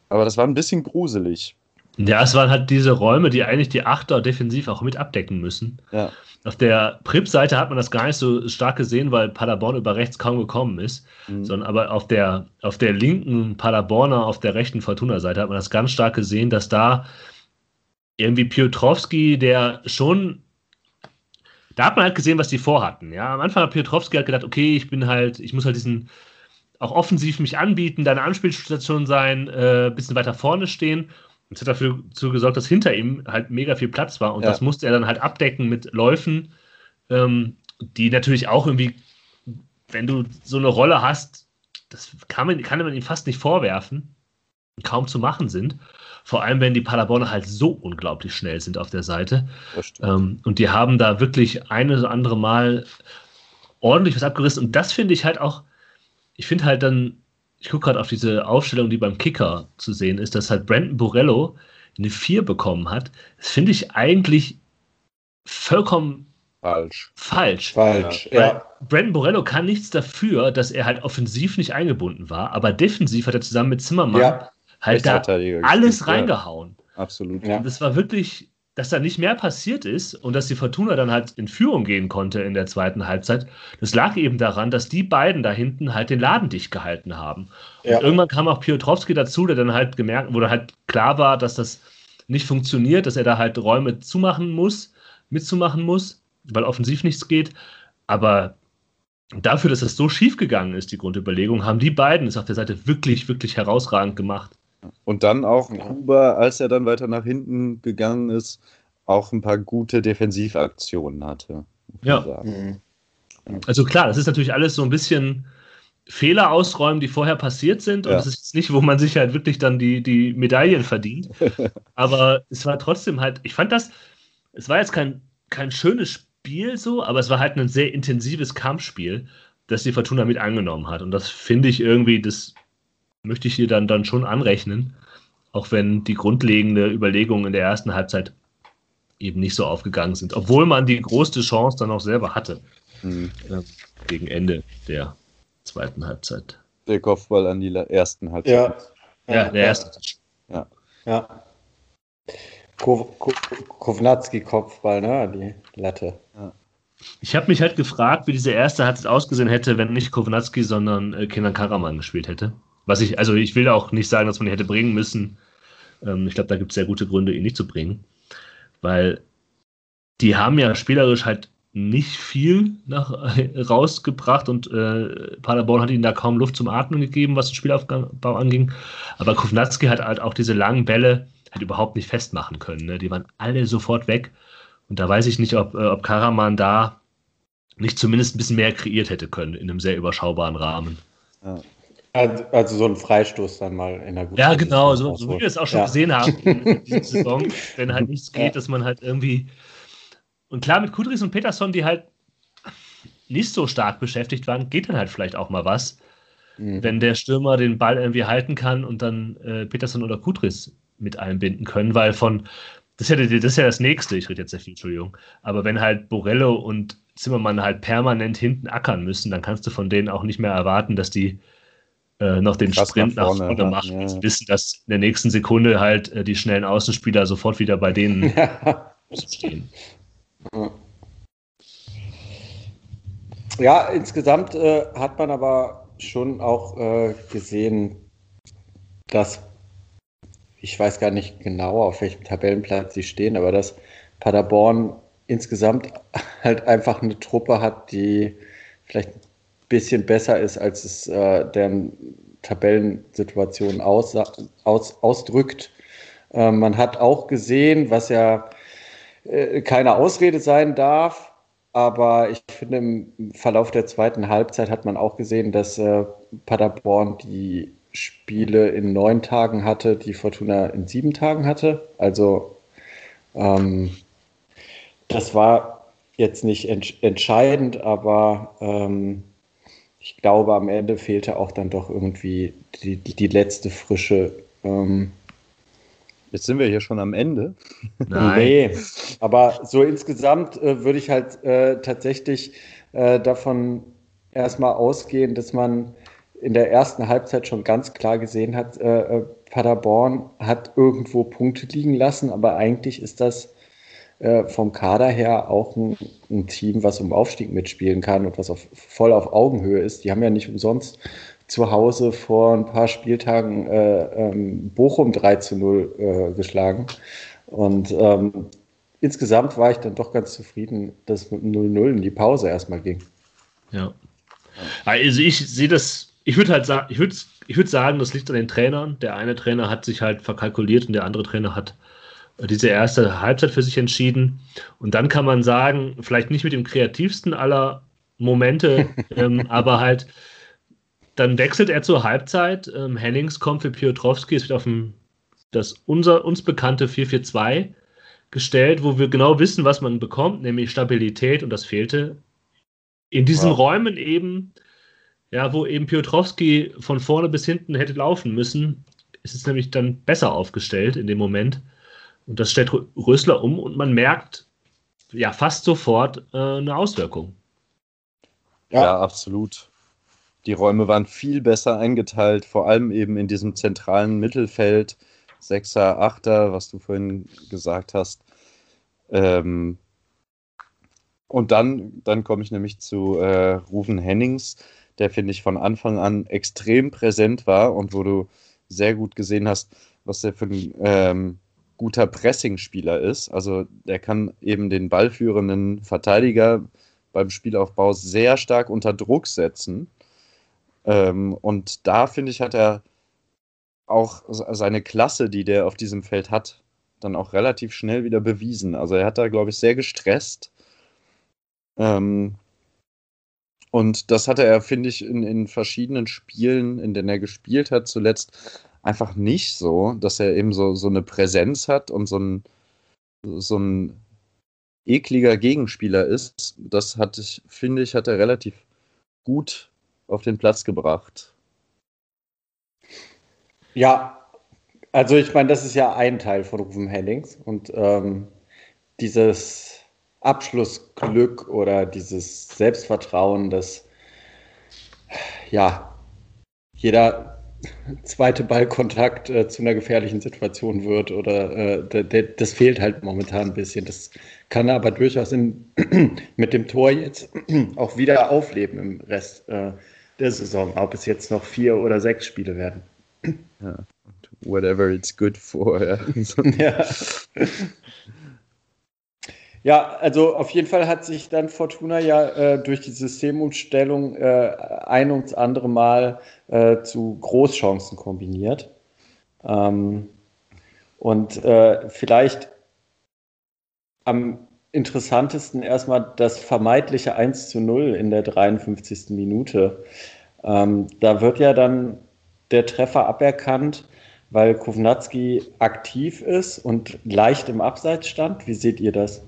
Aber das war ein bisschen gruselig. Ja, es waren halt diese Räume, die eigentlich die Achter defensiv auch mit abdecken müssen. Ja. Auf der Prip-Seite hat man das gar nicht so stark gesehen, weil Paderborn über rechts kaum gekommen ist. Mhm. Sondern aber auf der, auf der linken Paderborner, auf der rechten Fortuna-Seite hat man das ganz stark gesehen, dass da irgendwie Piotrowski, der schon. Da hat man halt gesehen, was die vorhatten. Ja, am Anfang hat Piotrowski halt gedacht, okay, ich bin halt, ich muss halt diesen auch offensiv mich anbieten, deine Anspielstation sein, äh, bisschen weiter vorne stehen. Und es hat dafür gesorgt, dass hinter ihm halt mega viel Platz war. Und ja. das musste er dann halt abdecken mit Läufen, ähm, die natürlich auch irgendwie, wenn du so eine Rolle hast, das kann man, kann man ihm fast nicht vorwerfen, kaum zu machen sind. Vor allem, wenn die Paderborner halt so unglaublich schnell sind auf der Seite. Ähm, und die haben da wirklich eine oder andere Mal ordentlich was abgerissen. Und das finde ich halt auch, ich finde halt dann ich gucke gerade auf diese Aufstellung, die beim Kicker zu sehen ist, dass halt Brandon Borello eine 4 bekommen hat. Das finde ich eigentlich vollkommen falsch. Falsch. Falsch, ja. ja. Brandon Borello kann nichts dafür, dass er halt offensiv nicht eingebunden war, aber defensiv hat er zusammen mit Zimmermann ja. halt da alles reingehauen. Ja. Absolut. Und das war wirklich dass da nicht mehr passiert ist und dass die Fortuna dann halt in Führung gehen konnte in der zweiten Halbzeit, das lag eben daran, dass die beiden da hinten halt den Laden dicht gehalten haben. Ja. Und irgendwann kam auch Piotrowski dazu, der dann halt gemerkt, wo dann halt klar war, dass das nicht funktioniert, dass er da halt Räume zumachen muss, mitzumachen muss, weil offensiv nichts geht. Aber dafür, dass das so schief gegangen ist, die Grundüberlegung, haben die beiden es auf der Seite wirklich, wirklich herausragend gemacht. Und dann auch Kuba, als er dann weiter nach hinten gegangen ist, auch ein paar gute Defensivaktionen hatte. Ja. Mhm. Also klar, das ist natürlich alles so ein bisschen Fehler ausräumen, die vorher passiert sind. Und es ja. ist nicht, wo man sich halt wirklich dann die, die Medaillen verdient. aber es war trotzdem halt, ich fand das, es war jetzt kein, kein schönes Spiel so, aber es war halt ein sehr intensives Kampfspiel, das die Fortuna mit angenommen hat. Und das finde ich irgendwie, das möchte ich dir dann, dann schon anrechnen, auch wenn die grundlegende Überlegungen in der ersten Halbzeit eben nicht so aufgegangen sind, obwohl man die größte Chance dann auch selber hatte mhm. äh, gegen Ende der zweiten Halbzeit. Der Kopfball an die ersten Halbzeit. Ja, ja der erste. Ja. ja. Kovnatski-Kopfball, ne? Die Latte. Ja. Ich habe mich halt gefragt, wie diese erste Halbzeit ausgesehen hätte, wenn nicht Kovnatski, sondern äh, Kenan Karaman gespielt hätte. Was ich, also ich will auch nicht sagen, dass man ihn hätte bringen müssen. Ähm, ich glaube, da gibt es sehr gute Gründe, ihn nicht zu bringen. Weil die haben ja spielerisch halt nicht viel nach, rausgebracht und äh, Paderborn hat ihnen da kaum Luft zum Atmen gegeben, was den Spielaufbau anging. Aber Kovnatski hat halt auch diese langen Bälle halt überhaupt nicht festmachen können. Ne? Die waren alle sofort weg. Und da weiß ich nicht, ob, äh, ob Karaman da nicht zumindest ein bisschen mehr kreiert hätte können in einem sehr überschaubaren Rahmen. Ja. Also, also, so ein Freistoß dann mal in der guten Ja, genau, so, so, wie wir es auch schon ja. gesehen haben in dieser Saison, wenn halt nichts geht, ja. dass man halt irgendwie. Und klar, mit Kudris und Peterson, die halt nicht so stark beschäftigt waren, geht dann halt vielleicht auch mal was. Mhm. Wenn der Stürmer den Ball irgendwie halten kann und dann äh, Peterson oder Kutris mit einbinden können, weil von, das ist, ja, das ist ja das nächste, ich rede jetzt sehr viel, Entschuldigung, aber wenn halt Borello und Zimmermann halt permanent hinten ackern müssen, dann kannst du von denen auch nicht mehr erwarten, dass die äh, noch den Krass Sprint nach vorne, nach vorne machen ja. und wissen, dass in der nächsten Sekunde halt äh, die schnellen Außenspieler sofort wieder bei denen ja. stehen. Ja, insgesamt äh, hat man aber schon auch äh, gesehen, dass ich weiß gar nicht genau, auf welchem Tabellenplatz sie stehen, aber dass Paderborn insgesamt halt einfach eine Truppe hat, die vielleicht ein bisschen besser ist, als es äh, deren Tabellensituation aus, aus, ausdrückt. Äh, man hat auch gesehen, was ja äh, keine Ausrede sein darf, aber ich finde, im Verlauf der zweiten Halbzeit hat man auch gesehen, dass äh, Paderborn die Spiele in neun Tagen hatte, die Fortuna in sieben Tagen hatte. Also ähm, das war jetzt nicht ent entscheidend, aber ähm, ich glaube, am Ende fehlte auch dann doch irgendwie die, die, die letzte Frische. Ähm, Jetzt sind wir hier schon am Ende. Nein. Nee, aber so insgesamt äh, würde ich halt äh, tatsächlich äh, davon erstmal ausgehen, dass man in der ersten Halbzeit schon ganz klar gesehen hat, äh, äh, Paderborn hat irgendwo Punkte liegen lassen, aber eigentlich ist das äh, vom Kader her auch ein, ein, Team, was um Aufstieg mitspielen kann und was auf, voll auf Augenhöhe ist. Die haben ja nicht umsonst zu Hause vor ein paar Spieltagen äh, ähm, Bochum 3 zu 0 äh, geschlagen. Und ähm, insgesamt war ich dann doch ganz zufrieden, dass mit 0-0 in die Pause erstmal ging. Ja. Also ich sehe das ich würde halt sagen, ich würde ich würd sagen, das liegt an den Trainern. Der eine Trainer hat sich halt verkalkuliert und der andere Trainer hat diese erste Halbzeit für sich entschieden. Und dann kann man sagen, vielleicht nicht mit dem kreativsten aller Momente, ähm, aber halt, dann wechselt er zur Halbzeit. Ähm, Hennings kommt für Piotrowski, es wird auf dem, das unser, uns bekannte 4-4-2 gestellt, wo wir genau wissen, was man bekommt, nämlich Stabilität und das fehlte. In diesen wow. Räumen eben ja, wo eben Piotrowski von vorne bis hinten hätte laufen müssen, ist es nämlich dann besser aufgestellt in dem Moment. Und das stellt Rösler um und man merkt ja fast sofort äh, eine Auswirkung. Ja. ja, absolut. Die Räume waren viel besser eingeteilt, vor allem eben in diesem zentralen Mittelfeld. Sechser, Achter, was du vorhin gesagt hast. Ähm, und dann, dann komme ich nämlich zu äh, Rufen Hennings, der, finde ich, von Anfang an extrem präsent war und wo du sehr gut gesehen hast, was der für ein ähm, guter Pressing-Spieler ist. Also der kann eben den ballführenden Verteidiger beim Spielaufbau sehr stark unter Druck setzen. Ähm, und da, finde ich, hat er auch seine Klasse, die der auf diesem Feld hat, dann auch relativ schnell wieder bewiesen. Also er hat da, glaube ich, sehr gestresst. Ähm, und das hatte er, finde ich, in, in verschiedenen Spielen, in denen er gespielt hat, zuletzt einfach nicht so, dass er eben so, so eine Präsenz hat und so ein, so ein ekliger Gegenspieler ist. Das hat ich, finde ich, hat er relativ gut auf den Platz gebracht. Ja, also ich meine, das ist ja ein Teil von Rufen Hennings und ähm, dieses Abschlussglück oder dieses Selbstvertrauen, dass ja jeder zweite Ballkontakt äh, zu einer gefährlichen Situation wird oder äh, das fehlt halt momentan ein bisschen. Das kann aber durchaus in, mit dem Tor jetzt auch wieder aufleben im Rest äh, der Saison, ob es jetzt noch vier oder sechs Spiele werden. Ja, whatever it's good for. Ja. ja. Also auf jeden Fall hat sich dann Fortuna ja äh, durch die Systemumstellung äh, ein und andere Mal äh, zu Großchancen kombiniert. Ähm, und äh, vielleicht am interessantesten erstmal das vermeintliche 1 zu 0 in der 53. Minute. Ähm, da wird ja dann der Treffer aberkannt, weil Kovnatski aktiv ist und leicht im Abseits stand. Wie seht ihr das?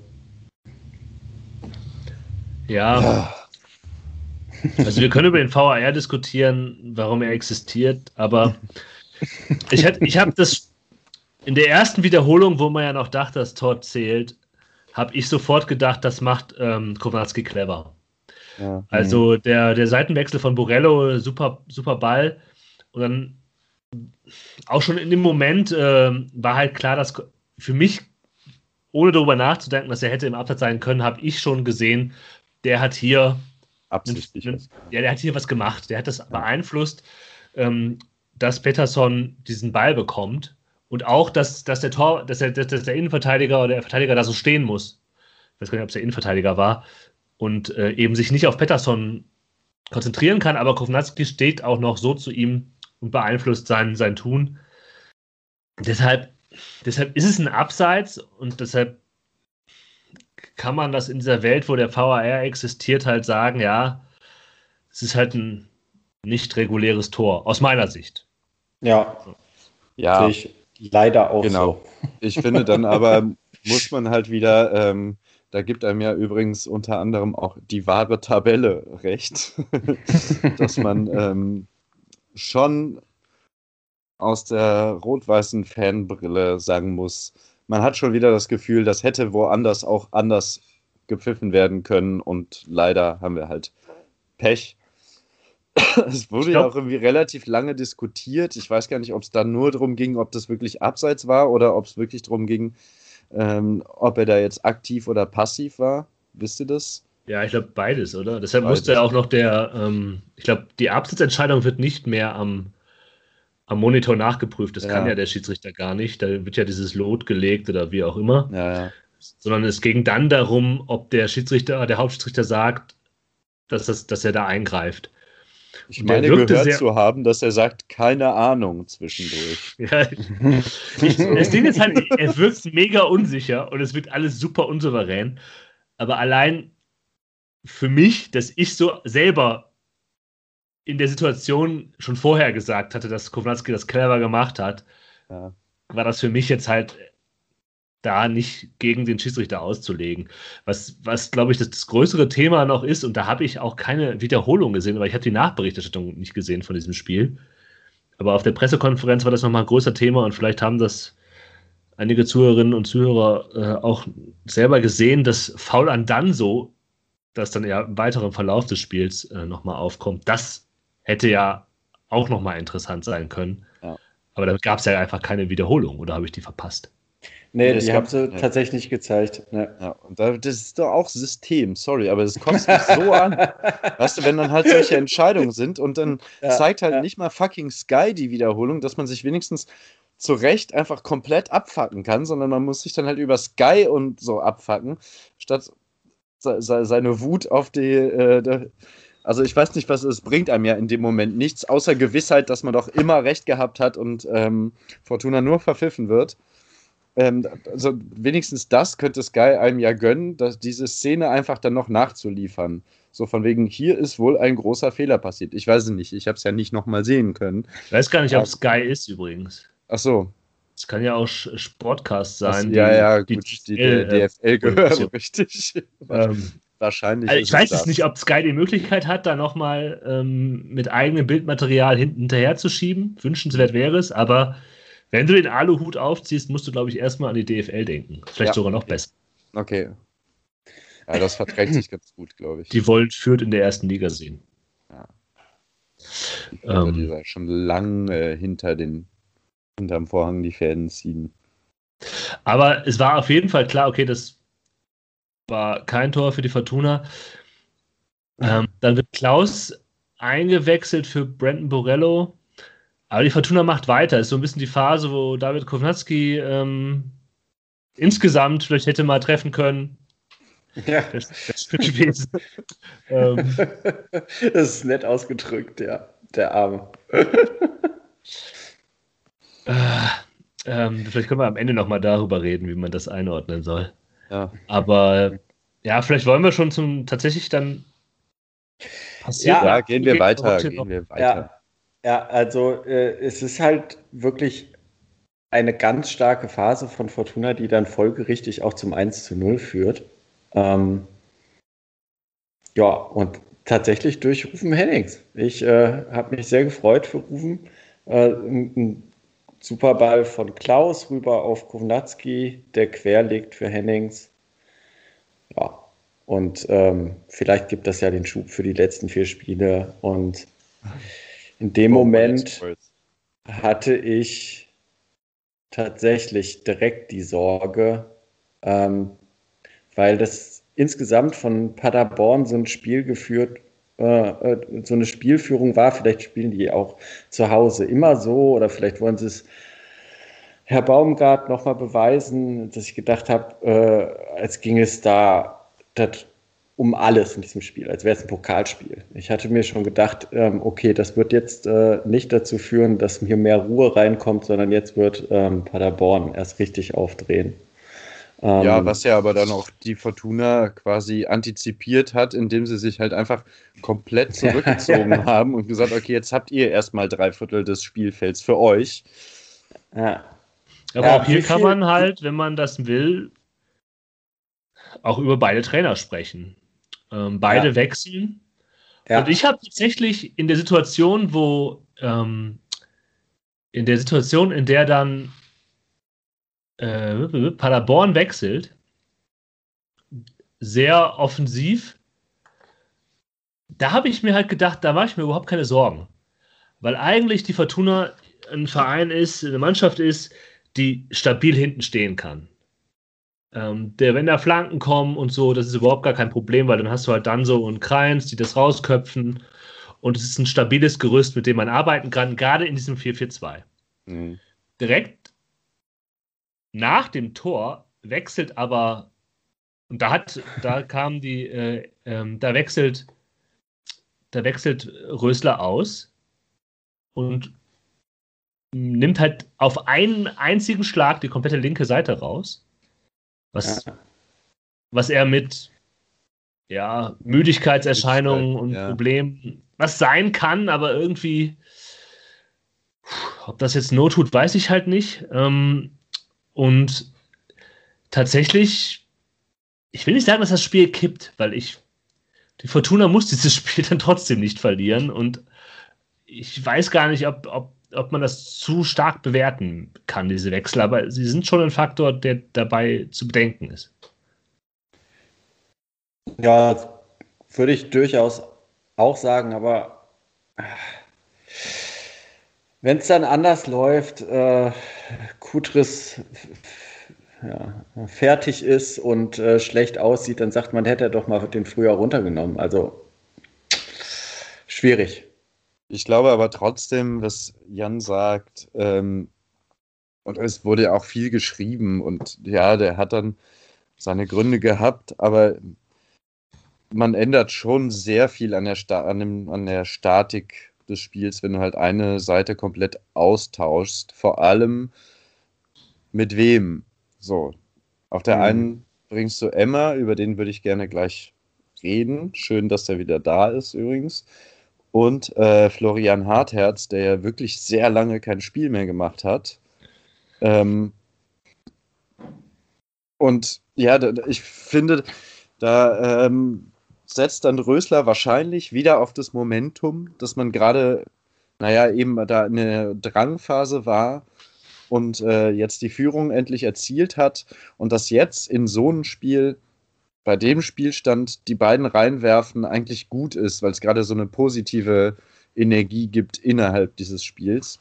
Ja. ja. Also wir können über den VAR diskutieren, warum er existiert, aber ich, ich habe das in der ersten Wiederholung, wo man ja noch dachte, dass Tor zählt, habe ich sofort gedacht, das macht ähm, Kownatski clever. Ja. Also der, der Seitenwechsel von Borello, super, super Ball. Und dann auch schon in dem Moment äh, war halt klar, dass für mich, ohne darüber nachzudenken, dass er hätte im Absatz sein können, habe ich schon gesehen, der hat hier absichtlich einen, ja, der hat hier was gemacht. Der hat das beeinflusst, ähm, dass Peterson diesen Ball bekommt und auch, dass, dass der Tor, dass der, dass der Innenverteidiger oder der Verteidiger da so stehen muss. Ich weiß gar nicht, ob es der Innenverteidiger war und äh, eben sich nicht auf Pettersson konzentrieren kann, aber Kovnatski steht auch noch so zu ihm und beeinflusst sein, sein Tun. Deshalb, deshalb ist es ein Abseits und deshalb kann man das in dieser Welt, wo der VAR existiert, halt sagen, ja, es ist halt ein nicht reguläres Tor, aus meiner Sicht. Ja, ja. Sehe ich leider auch genau. so. Ich finde dann aber, muss man halt wieder ähm, da gibt einem ja übrigens unter anderem auch die wahre Tabelle recht, dass man ähm, schon aus der rot-weißen Fanbrille sagen muss, man hat schon wieder das Gefühl, das hätte woanders auch anders gepfiffen werden können und leider haben wir halt Pech. Es wurde ja auch irgendwie relativ lange diskutiert. Ich weiß gar nicht, ob es da nur darum ging, ob das wirklich abseits war oder ob es wirklich darum ging, ähm, ob er da jetzt aktiv oder passiv war, wisst ihr das? Ja, ich glaube beides, oder? Deshalb beides. musste auch noch der, ähm, ich glaube, die Absitzentscheidung wird nicht mehr am, am Monitor nachgeprüft. Das ja. kann ja der Schiedsrichter gar nicht. Da wird ja dieses Lot gelegt oder wie auch immer. Ja, ja. Sondern es ging dann darum, ob der Schiedsrichter, der Hauptschiedsrichter sagt, dass, das, dass er da eingreift. Ich meine gehört sehr, zu haben, dass er sagt, keine Ahnung zwischendurch. ja, ich, das Ding ist halt, er wirkt mega unsicher und es wird alles super unsouverän. Aber allein für mich, dass ich so selber in der Situation schon vorher gesagt hatte, dass Kovnatski das clever gemacht hat, ja. war das für mich jetzt halt da nicht gegen den Schiedsrichter auszulegen. Was, was glaube ich, das, das, größere Thema noch ist, und da habe ich auch keine Wiederholung gesehen, aber ich habe die Nachberichterstattung nicht gesehen von diesem Spiel. Aber auf der Pressekonferenz war das nochmal ein größer Thema und vielleicht haben das einige Zuhörerinnen und Zuhörer äh, auch selber gesehen, dass Foul an Danso, das dann ja im weiteren Verlauf des Spiels äh, nochmal aufkommt, das hätte ja auch nochmal interessant sein können. Ja. Aber da gab es ja einfach keine Wiederholung, oder habe ich die verpasst? Nee, die haben sie ja. tatsächlich gezeigt. Ja. ja. und das ist doch auch System, sorry, aber das kostet mich so an. Weißt du, wenn dann halt solche Entscheidungen sind und dann ja, zeigt halt nicht mal fucking Sky die Wiederholung, dass man sich wenigstens zu Recht einfach komplett abfacken kann, sondern man muss sich dann halt über Sky und so abfacken, statt seine Wut auf die. Äh, also ich weiß nicht, was es bringt einem ja in dem Moment nichts, außer Gewissheit, dass man doch immer recht gehabt hat und ähm, Fortuna nur verpfiffen wird. Ähm, also wenigstens das könnte Sky einem ja gönnen, dass diese Szene einfach dann noch nachzuliefern. So von wegen, hier ist wohl ein großer Fehler passiert. Ich weiß es nicht, ich habe es ja nicht nochmal sehen können. Ich weiß gar nicht, ob Sky ist übrigens. Ach so. Es kann ja auch Sportcast sein. Das, ja, ja, die, gut, die, die DFL gehört, richtig. Ähm, Wahrscheinlich. Also ich weiß es nicht, ob Sky die Möglichkeit hat, da nochmal ähm, mit eigenem Bildmaterial hinterher zu schieben. Wünschenswert wäre es, aber wenn du den Aluhut aufziehst, musst du, glaube ich, erstmal an die DFL denken. Vielleicht ja. sogar noch besser. Okay. Ja, das verträgt sich ganz gut, glaube ich. Die wollen Fürth in der ersten Liga sehen. Ja. Ähm, die ähm, schon lange hinter den, hinterm Vorhang die Fäden ziehen. Aber es war auf jeden Fall klar, okay, das war kein Tor für die Fortuna. Ähm, dann wird Klaus eingewechselt für Brandon Borello. Aber die Fortuna macht weiter. Ist so ein bisschen die Phase, wo David Kovnatski ähm, insgesamt vielleicht hätte mal treffen können. Ja. Das, das gewesen. ähm, das ist nett ausgedrückt, ja. Der Arme. äh, ähm, vielleicht können wir am Ende nochmal darüber reden, wie man das einordnen soll. Ja. Aber ja, vielleicht wollen wir schon zum tatsächlich dann passieren. Ja, gehen wir weiter. Gehen wir weiter. Ja. Ja, also äh, es ist halt wirklich eine ganz starke Phase von Fortuna, die dann folgerichtig auch zum 1 zu 0 führt. Ähm, ja, und tatsächlich durch Rufen Hennings. Ich äh, habe mich sehr gefreut für Rufen. Äh, ein, ein Superball von Klaus rüber auf Kovnatski, der quer liegt für Hennings. Ja, und ähm, vielleicht gibt das ja den Schub für die letzten vier Spiele. Und in dem Moment hatte ich tatsächlich direkt die Sorge, ähm, weil das insgesamt von Paderborn so ein Spiel geführt, so eine Spielführung war. Vielleicht spielen die auch zu Hause immer so oder vielleicht wollen sie es Herr Baumgart nochmal beweisen, dass ich gedacht habe, äh, als ging es da das um alles in diesem Spiel, als wäre es ein Pokalspiel. Ich hatte mir schon gedacht, ähm, okay, das wird jetzt äh, nicht dazu führen, dass hier mehr Ruhe reinkommt, sondern jetzt wird ähm, Paderborn erst richtig aufdrehen. Ähm, ja, was ja aber dann auch die Fortuna quasi antizipiert hat, indem sie sich halt einfach komplett zurückgezogen ja, ja. haben und gesagt, okay, jetzt habt ihr erstmal drei Viertel des Spielfelds für euch. Ja. Aber ja, auch hier kann man halt, wenn man das will, auch über beide Trainer sprechen. Ähm, beide ja. wechseln. Ja. Und ich habe tatsächlich in der Situation, wo ähm, in der Situation, in der dann äh, Paderborn wechselt, sehr offensiv, da habe ich mir halt gedacht, da mache ich mir überhaupt keine Sorgen. Weil eigentlich die Fortuna ein Verein ist, eine Mannschaft ist, die stabil hinten stehen kann. Ähm, der, wenn da Flanken kommen und so, das ist überhaupt gar kein Problem, weil dann hast du halt dann so und Kreins, die das rausköpfen. Und es ist ein stabiles Gerüst, mit dem man arbeiten kann, gerade in diesem 4-4-2. Mhm. Direkt nach dem Tor wechselt aber, und da hat, da kam die, äh, ähm, da wechselt, da wechselt Rösler aus und nimmt halt auf einen einzigen Schlag die komplette linke Seite raus was, ja. was er mit ja, Müdigkeitserscheinungen und ja. Problemen, was sein kann, aber irgendwie, ob das jetzt Not tut, weiß ich halt nicht. Ähm, und tatsächlich, ich will nicht sagen, dass das Spiel kippt, weil ich, die Fortuna muss dieses Spiel dann trotzdem nicht verlieren und ich weiß gar nicht, ob, ob ob man das zu stark bewerten kann, diese Wechsel, aber sie sind schon ein Faktor, der dabei zu bedenken ist. Ja, würde ich durchaus auch sagen, aber wenn es dann anders läuft, äh, Kutris ja, fertig ist und äh, schlecht aussieht, dann sagt man, hätte er doch mal den früher runtergenommen. Also schwierig. Ich glaube aber trotzdem, was Jan sagt, ähm, und es wurde ja auch viel geschrieben und ja, der hat dann seine Gründe gehabt, aber man ändert schon sehr viel an der, Sta an, dem, an der Statik des Spiels, wenn du halt eine Seite komplett austauschst. Vor allem mit wem? So. Auf der mhm. einen bringst du Emma, über den würde ich gerne gleich reden. Schön, dass er wieder da ist übrigens und äh, Florian Hartherz, der ja wirklich sehr lange kein Spiel mehr gemacht hat. Ähm, und ja, ich finde, da ähm, setzt dann Rösler wahrscheinlich wieder auf das Momentum, dass man gerade, naja, eben da eine Drangphase war und äh, jetzt die Führung endlich erzielt hat und das jetzt in so einem Spiel bei dem Spielstand die beiden reinwerfen eigentlich gut ist, weil es gerade so eine positive Energie gibt innerhalb dieses Spiels.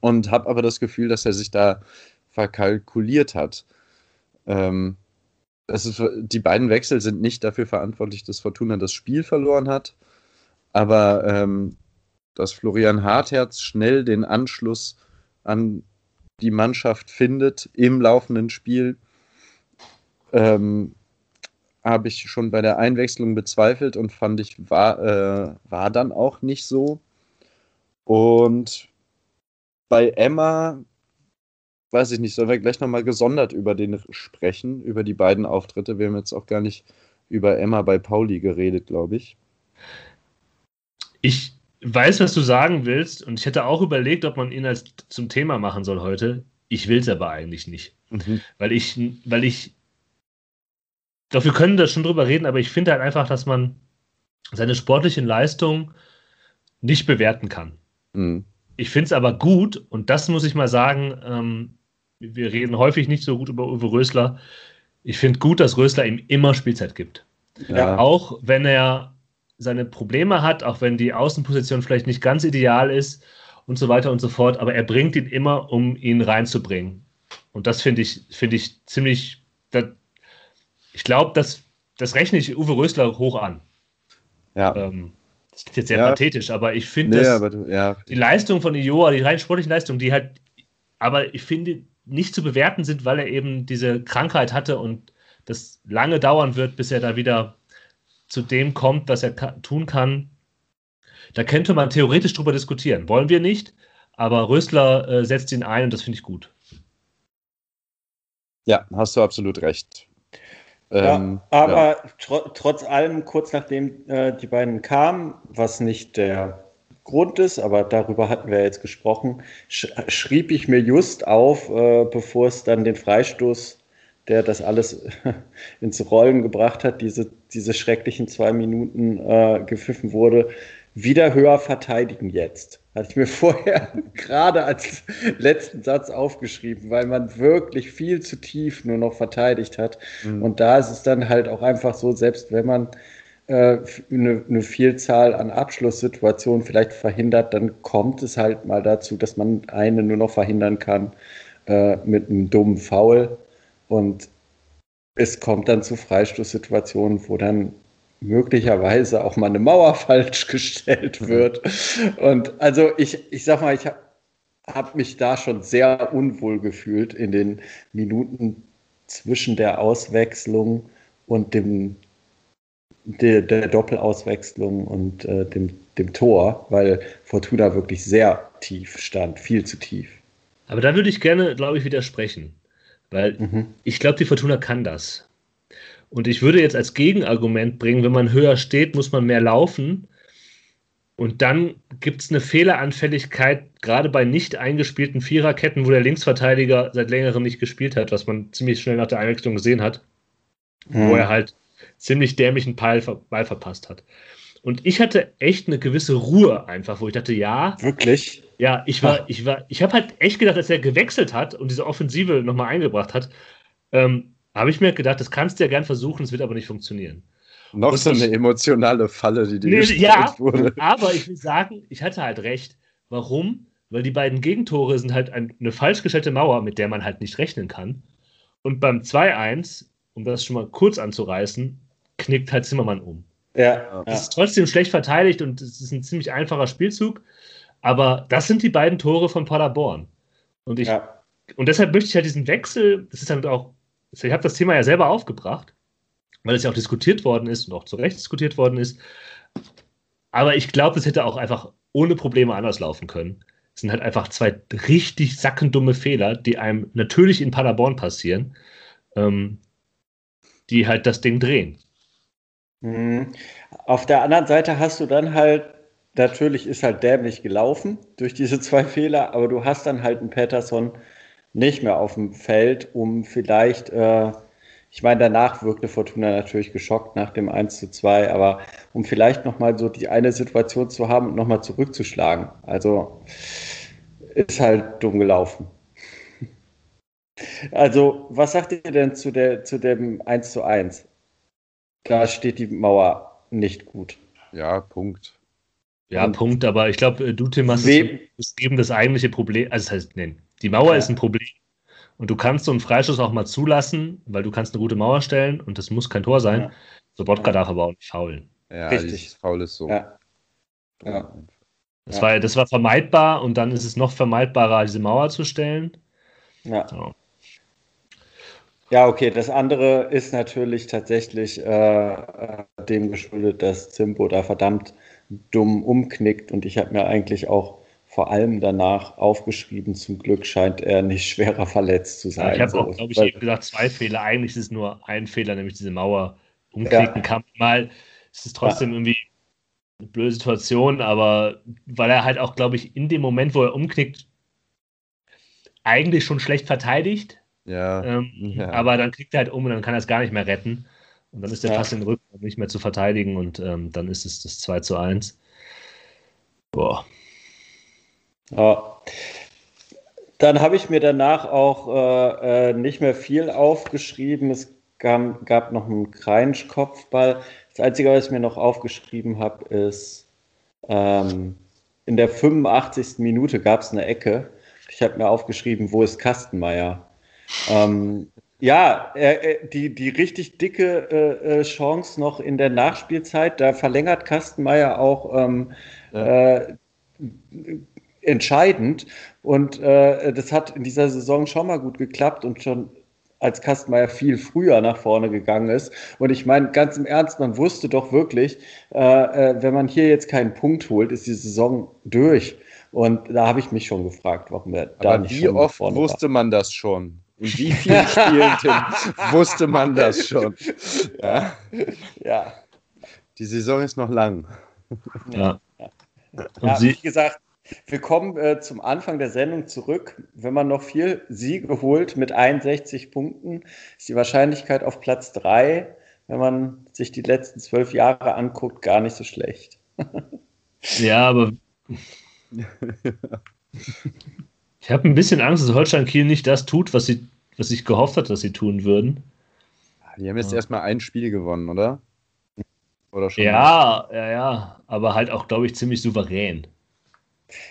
Und habe aber das Gefühl, dass er sich da verkalkuliert hat. Ähm, ist, die beiden Wechsel sind nicht dafür verantwortlich, dass Fortuna das Spiel verloren hat, aber ähm, dass Florian Hartherz schnell den Anschluss an die Mannschaft findet im laufenden Spiel, ähm, habe ich schon bei der Einwechslung bezweifelt und fand ich, war, äh, war dann auch nicht so. Und bei Emma, weiß ich nicht, sollen wir gleich nochmal gesondert über den sprechen, über die beiden Auftritte. Wir haben jetzt auch gar nicht über Emma bei Pauli geredet, glaube ich. Ich weiß, was du sagen willst und ich hätte auch überlegt, ob man ihn als zum Thema machen soll heute. Ich will es aber eigentlich nicht. Mhm. Weil ich, weil ich doch, wir können da schon drüber reden, aber ich finde halt einfach, dass man seine sportlichen Leistungen nicht bewerten kann. Mhm. Ich finde es aber gut, und das muss ich mal sagen, ähm, wir reden häufig nicht so gut über Uwe Rösler. Ich finde gut, dass Rösler ihm immer Spielzeit gibt. Ja. Auch wenn er seine Probleme hat, auch wenn die Außenposition vielleicht nicht ganz ideal ist und so weiter und so fort, aber er bringt ihn immer, um ihn reinzubringen. Und das finde ich, finde ich ziemlich, das, ich glaube, das, das rechne ich Uwe Rösler hoch an. Ja. Ähm, das ist jetzt sehr ja. pathetisch, aber ich finde, nee, ja. die Leistung von Ioa, die rein sportlichen Leistung, die halt, aber ich finde, nicht zu bewerten sind, weil er eben diese Krankheit hatte und das lange dauern wird, bis er da wieder zu dem kommt, was er tun kann. Da könnte man theoretisch drüber diskutieren. Wollen wir nicht, aber Rösler äh, setzt ihn ein und das finde ich gut. Ja, hast du absolut recht. Ähm, ja, aber ja. Tr trotz allem, kurz nachdem äh, die beiden kamen, was nicht der Grund ist, aber darüber hatten wir jetzt gesprochen, sch schrieb ich mir just auf, äh, bevor es dann den Freistoß, der das alles ins Rollen gebracht hat, diese, diese schrecklichen zwei Minuten äh, gepfiffen wurde, wieder höher verteidigen jetzt. Hatte ich mir vorher gerade als letzten Satz aufgeschrieben, weil man wirklich viel zu tief nur noch verteidigt hat. Mhm. Und da ist es dann halt auch einfach so, selbst wenn man eine, eine Vielzahl an Abschlusssituationen vielleicht verhindert, dann kommt es halt mal dazu, dass man eine nur noch verhindern kann äh, mit einem dummen Foul. Und es kommt dann zu Freistoßsituationen, wo dann möglicherweise auch mal eine Mauer falsch gestellt wird. Und also ich, ich sag mal, ich habe hab mich da schon sehr unwohl gefühlt in den Minuten zwischen der Auswechslung und dem der, der Doppelauswechslung und äh, dem, dem Tor, weil Fortuna wirklich sehr tief stand, viel zu tief. Aber da würde ich gerne, glaube ich, widersprechen, weil mhm. ich glaube, die Fortuna kann das. Und ich würde jetzt als Gegenargument bringen, wenn man höher steht, muss man mehr laufen. Und dann gibt es eine Fehleranfälligkeit, gerade bei nicht eingespielten Viererketten, wo der Linksverteidiger seit längerem nicht gespielt hat, was man ziemlich schnell nach der Einwechslung gesehen hat, mhm. wo er halt ziemlich dämlichen Ball, Ball verpasst hat. Und ich hatte echt eine gewisse Ruhe einfach, wo ich dachte, ja. Wirklich? Ja, ich war, Ach. ich war, ich habe halt echt gedacht, dass er gewechselt hat und diese Offensive nochmal eingebracht hat. Ähm, habe ich mir gedacht, das kannst du ja gern versuchen, es wird aber nicht funktionieren. Noch und so eine emotionale Falle, die dir nee, ja, wurde. Aber ich will sagen, ich hatte halt recht. Warum? Weil die beiden Gegentore sind halt eine falsch gestellte Mauer, mit der man halt nicht rechnen kann. Und beim 2-1, um das schon mal kurz anzureißen, knickt halt Zimmermann um. Ja. Es ist trotzdem schlecht verteidigt und es ist ein ziemlich einfacher Spielzug. Aber das sind die beiden Tore von Paderborn. Und ich, ja. und deshalb möchte ich halt diesen Wechsel, das ist halt auch ich habe das Thema ja selber aufgebracht, weil es ja auch diskutiert worden ist und auch zu Recht diskutiert worden ist. Aber ich glaube, es hätte auch einfach ohne Probleme anders laufen können. Es sind halt einfach zwei richtig sackendumme Fehler, die einem natürlich in Paderborn passieren, ähm, die halt das Ding drehen. Mhm. Auf der anderen Seite hast du dann halt, natürlich ist halt dämlich gelaufen durch diese zwei Fehler, aber du hast dann halt einen Patterson, nicht mehr auf dem Feld, um vielleicht, äh, ich meine, danach wirkte Fortuna natürlich geschockt nach dem 1 zu 2, aber um vielleicht nochmal so die eine Situation zu haben und nochmal zurückzuschlagen. Also ist halt dumm gelaufen. Also, was sagt ihr denn zu, der, zu dem 1 zu 1? Da steht die Mauer nicht gut. Ja, Punkt. Ja, und Punkt, aber ich glaube, du, Tim, hast es eben das eigentliche Problem, also das heißt, nein, die Mauer ja. ist ein Problem. Und du kannst so einen Freischuss auch mal zulassen, weil du kannst eine gute Mauer stellen und das muss kein Tor sein. Ja. Sobotka ja. darf aber auch nicht faulen. Ja, Richtig. Faul ist so. Ja. ja. Das, War, das war vermeidbar und dann ist es noch vermeidbarer, diese Mauer zu stellen. Ja. So. Ja, okay. Das andere ist natürlich tatsächlich äh, äh dem geschuldet, dass Zimbo da verdammt dumm umknickt und ich habe mir eigentlich auch vor allem danach aufgeschrieben. Zum Glück scheint er nicht schwerer verletzt zu sein. Ja, ich habe auch, glaube ich, eben gesagt, zwei Fehler. Eigentlich ist es nur ein Fehler, nämlich diese Mauer umklicken ja. kann. Mal ist es trotzdem ja. irgendwie eine blöde Situation, aber weil er halt auch, glaube ich, in dem Moment, wo er umknickt, eigentlich schon schlecht verteidigt. Ja. Ähm, ja. Aber dann kriegt er halt um und dann kann er es gar nicht mehr retten. Und dann ist der ja. Pass in den Rücken nicht mehr zu verteidigen und ähm, dann ist es das 2 zu 1. Boah. Ja. Dann habe ich mir danach auch äh, äh, nicht mehr viel aufgeschrieben. Es gab, gab noch einen Kreinsch-Kopfball. Das Einzige, was ich mir noch aufgeschrieben habe, ist, ähm, in der 85. Minute gab es eine Ecke. Ich habe mir aufgeschrieben, wo ist Kastenmeier? Ähm, ja, äh, die, die richtig dicke äh, äh, Chance noch in der Nachspielzeit, da verlängert Kastenmeier auch ähm, ja. äh, entscheidend. Und äh, das hat in dieser Saison schon mal gut geklappt und schon als Kastenmeier viel früher nach vorne gegangen ist. Und ich meine, ganz im Ernst, man wusste doch wirklich, äh, äh, wenn man hier jetzt keinen Punkt holt, ist die Saison durch. Und da habe ich mich schon gefragt, warum er da nicht wie oft wusste war. man das schon? In wie vielen Spielen wusste man das schon? Ja. ja. Die Saison ist noch lang. Ja. ja. ja wie gesagt, wir kommen äh, zum Anfang der Sendung zurück. Wenn man noch vier Siege holt mit 61 Punkten, ist die Wahrscheinlichkeit auf Platz 3, wenn man sich die letzten zwölf Jahre anguckt, gar nicht so schlecht. ja, aber ich habe ein bisschen Angst, dass Holstein Kiel nicht das tut, was sie was ich gehofft hatte, dass sie tun würden. Die haben jetzt ja. erstmal ein Spiel gewonnen, oder? Oder schon ja, mal? ja, ja. Aber halt auch, glaube ich, ziemlich souverän.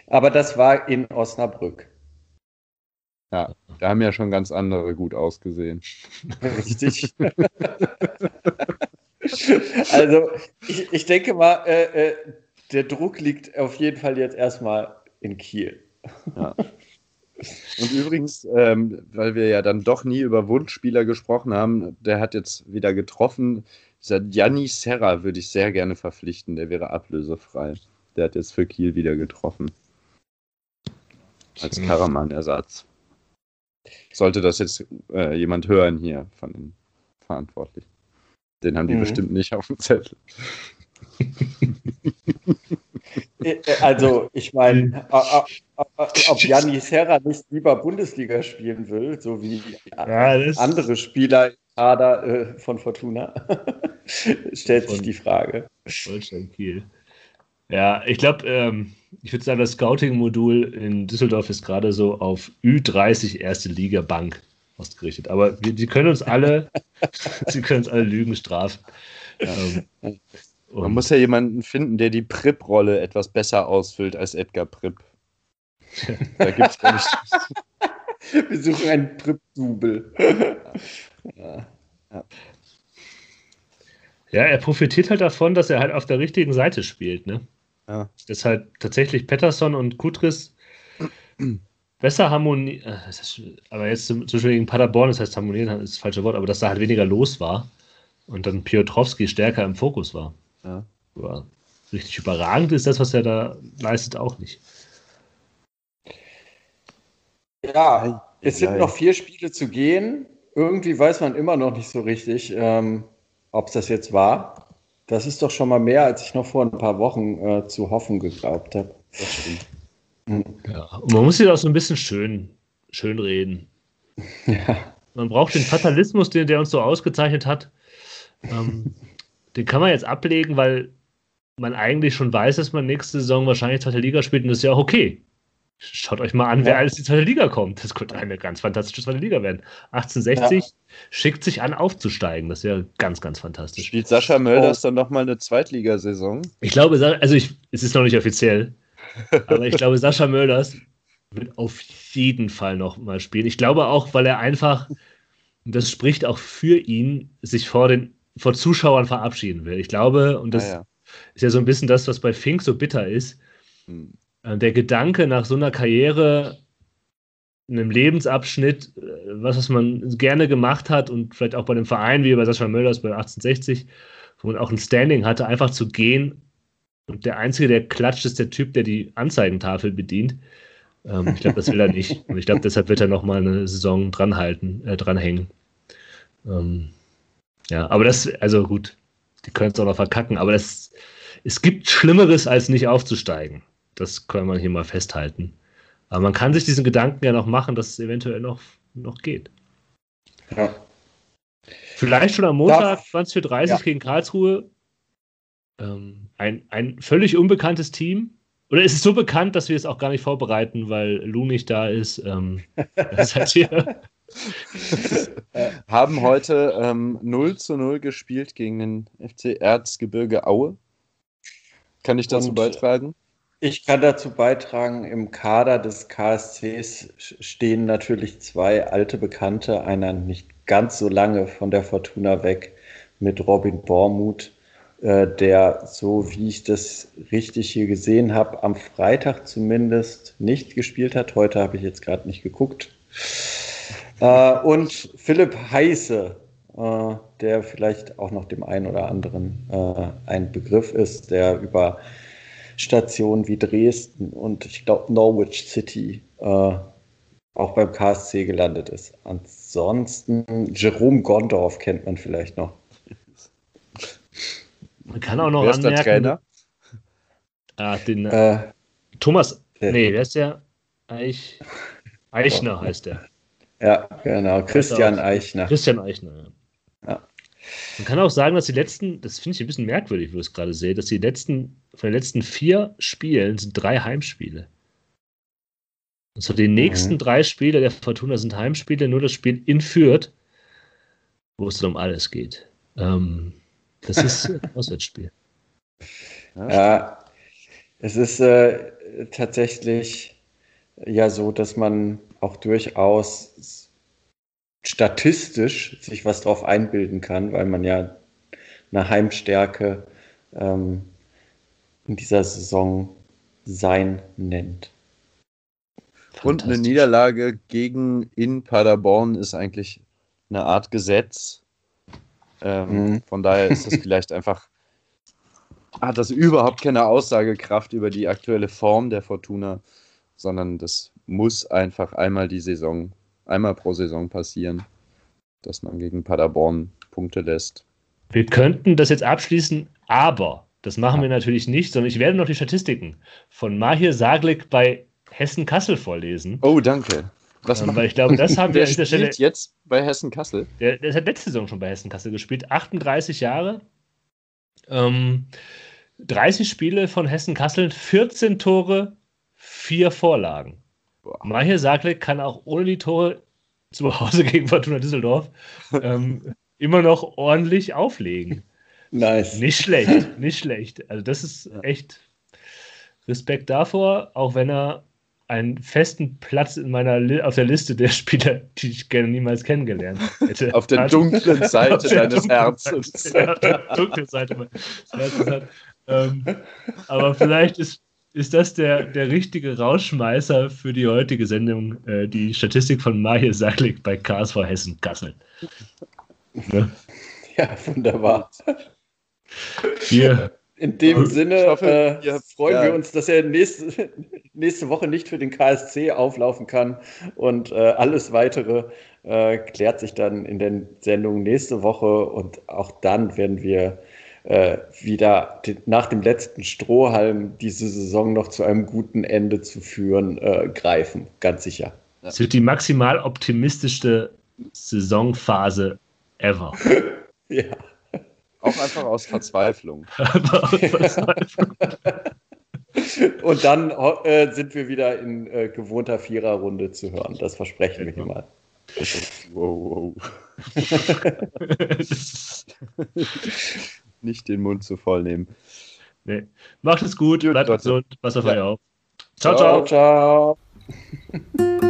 Aber das war in Osnabrück. Ja, da haben ja schon ganz andere gut ausgesehen. Richtig. also, ich, ich denke mal, äh, äh, der Druck liegt auf jeden Fall jetzt erstmal in Kiel. Ja. Und übrigens, ähm, weil wir ja dann doch nie über Wunschspieler gesprochen haben, der hat jetzt wieder getroffen. Dieser Gianni Serra würde ich sehr gerne verpflichten, der wäre ablösefrei. Der hat jetzt für Kiel wieder getroffen. Als. Karaman-Ersatz. Sollte das jetzt äh, jemand hören hier von den Verantwortlichen. Den haben die mhm. bestimmt nicht auf dem Zettel. Äh, äh, also, ich meine, ob Janni Serra nicht lieber Bundesliga spielen will, so wie ja, andere Spieler im Kader äh, von Fortuna, stellt von sich die Frage. Deutschland Kiel. Ja, ich glaube, ähm, ich würde sagen, das Scouting-Modul in Düsseldorf ist gerade so auf Ü30 erste Liga Bank ausgerichtet. Aber wir, die können uns alle, sie können uns alle Lügen strafen. Ähm, Man muss ja jemanden finden, der die Prip-Rolle etwas besser ausfüllt als Edgar Prip. da gibt's gar nicht. Wir suchen einen Prip-Double. ja. ja. Ja, er profitiert halt davon, dass er halt auf der richtigen Seite spielt, ne? Ja. Dass halt tatsächlich Pettersson und Kutris besser harmonieren, äh, aber jetzt zum, Beispiel gegen Paderborn, das heißt harmonieren ist das falsche Wort, aber dass da halt weniger los war und dann Piotrowski stärker im Fokus war. Ja. Aber richtig überragend ist das, was er da leistet, auch nicht. Ja, es sind noch vier Spiele zu gehen. Irgendwie weiß man immer noch nicht so richtig, ähm, ob es das jetzt war. Das ist doch schon mal mehr, als ich noch vor ein paar Wochen äh, zu hoffen geglaubt habe. Das stimmt. Mhm. Ja, und man muss sich auch so ein bisschen schön, schön reden. Ja. Man braucht den Fatalismus, den der uns so ausgezeichnet hat. Ähm, den kann man jetzt ablegen, weil man eigentlich schon weiß, dass man nächste Saison wahrscheinlich zweite Liga spielt und das ist ja auch okay. Schaut euch mal an, wer alles in die zweite Liga kommt. Das könnte eine ganz fantastische zweite Liga werden. 1860 ja. schickt sich an, aufzusteigen. Das wäre ganz, ganz fantastisch. Spielt Sascha Mölders oh. dann nochmal eine Zweitligasaison? Ich glaube, also ich, es ist noch nicht offiziell, aber ich glaube, Sascha Mölders wird auf jeden Fall nochmal spielen. Ich glaube auch, weil er einfach, das spricht auch für ihn, sich vor den vor Zuschauern verabschieden will. Ich glaube, und das ah, ja. ist ja so ein bisschen das, was bei Fink so bitter ist, hm. Äh, der Gedanke nach so einer Karriere, einem Lebensabschnitt, äh, was, was man gerne gemacht hat und vielleicht auch bei einem Verein wie bei Sascha Mölders bei 1860, wo man auch ein Standing hatte, einfach zu gehen und der Einzige, der klatscht, ist der Typ, der die Anzeigentafel bedient. Ähm, ich glaube, das will er nicht. Und ich glaube, deshalb wird er nochmal eine Saison dranhalten, äh, dranhängen. Ähm, ja, aber das, also gut, die können es auch noch verkacken, aber das, es gibt Schlimmeres, als nicht aufzusteigen. Das kann man hier mal festhalten. Aber man kann sich diesen Gedanken ja noch machen, dass es eventuell noch, noch geht. Ja. Vielleicht schon am Montag 20.30 Uhr ja. gegen Karlsruhe. Ähm, ein, ein völlig unbekanntes Team. Oder ist es so bekannt, dass wir es auch gar nicht vorbereiten, weil Lou nicht da ist? Ähm, das heißt hier. Haben heute ähm, 0 zu 0 gespielt gegen den FC Erzgebirge Aue. Kann ich dazu Und beitragen? Ich kann dazu beitragen, im Kader des KSCs stehen natürlich zwei alte Bekannte, einer nicht ganz so lange von der Fortuna weg mit Robin Bormuth äh, der, so wie ich das richtig hier gesehen habe, am Freitag zumindest nicht gespielt hat. Heute habe ich jetzt gerade nicht geguckt. Äh, und Philipp Heiße, äh, der vielleicht auch noch dem einen oder anderen äh, ein Begriff ist, der über Stationen wie Dresden und ich glaube Norwich City äh, auch beim KSC gelandet ist. Ansonsten Jerome Gondorf kennt man vielleicht noch. Man kann auch noch Wer anmerken. Ist der Trainer? Ah, den, äh, Thomas, nee, der ist der Eich, Eichner heißt der. Ja, genau, Christian Eichner. Christian Eichner, ja. ja. Man kann auch sagen, dass die letzten, das finde ich ein bisschen merkwürdig, wo ich es gerade sehe, dass die letzten, von den letzten vier Spielen sind drei Heimspiele. Und so die nächsten mhm. drei Spiele der Fortuna sind Heimspiele, nur das Spiel in Fürth, wo es dann um alles geht. Ähm, das ist ein Auswärtsspiel. Ja, es ist äh, tatsächlich ja so, dass man auch durchaus statistisch sich was drauf einbilden kann, weil man ja eine Heimstärke ähm, in dieser Saison sein nennt. Und eine Niederlage gegen in Paderborn ist eigentlich eine Art Gesetz. Ähm, mhm. Von daher ist das vielleicht einfach, hat das überhaupt keine Aussagekraft über die aktuelle Form der Fortuna, sondern das muss einfach einmal die Saison, einmal pro Saison passieren, dass man gegen Paderborn Punkte lässt. Wir könnten das jetzt abschließen, aber das machen wir natürlich nicht, sondern ich werde noch die Statistiken von Mahir Saglik bei Hessen Kassel vorlesen. Oh, danke. Was ähm, weil ich glaube, das haben wir an der Stelle. jetzt bei Hessen Kassel? Der, der hat letzte Saison schon bei Hessen Kassel gespielt. 38 Jahre. Ähm, 30 Spiele von Hessen Kassel, 14 Tore, 4 Vorlagen. Mahir Saglik kann auch ohne die Tore zu Hause gegen Fortuna Düsseldorf ähm, immer noch ordentlich auflegen. Nice. Nicht schlecht, nicht schlecht. Also das ist echt Respekt davor, auch wenn er einen festen Platz in meiner Li auf der Liste der Spieler, die ich gerne niemals kennengelernt hätte. auf der dunklen Seite deines Herzens. Ja, der dunklen Seite meines Herzens Ähm, aber vielleicht ist, ist das der, der richtige Rausschmeißer für die heutige Sendung, äh, die Statistik von Mahir Saklik bei KSV Hessen Kassel. Ne? Ja, wunderbar. Wir in dem Sinne hoffe, äh, freuen ja. wir uns, dass er nächste, nächste Woche nicht für den KSC auflaufen kann. Und äh, alles weitere äh, klärt sich dann in den Sendungen nächste Woche. Und auch dann werden wir äh, wieder den, nach dem letzten Strohhalm diese Saison noch zu einem guten Ende zu führen, äh, greifen. Ganz sicher. Es wird die maximal optimistischste Saisonphase ever. ja. Auch einfach aus Verzweiflung. aus Verzweiflung. Und dann äh, sind wir wieder in äh, gewohnter Viererrunde zu hören. Das versprechen wir hier mal. Wow, wow nicht den Mund zu voll nehmen. Nee. Macht es gut, bleibt gesund, pass auf euch auf. ciao, ciao. ciao. ciao.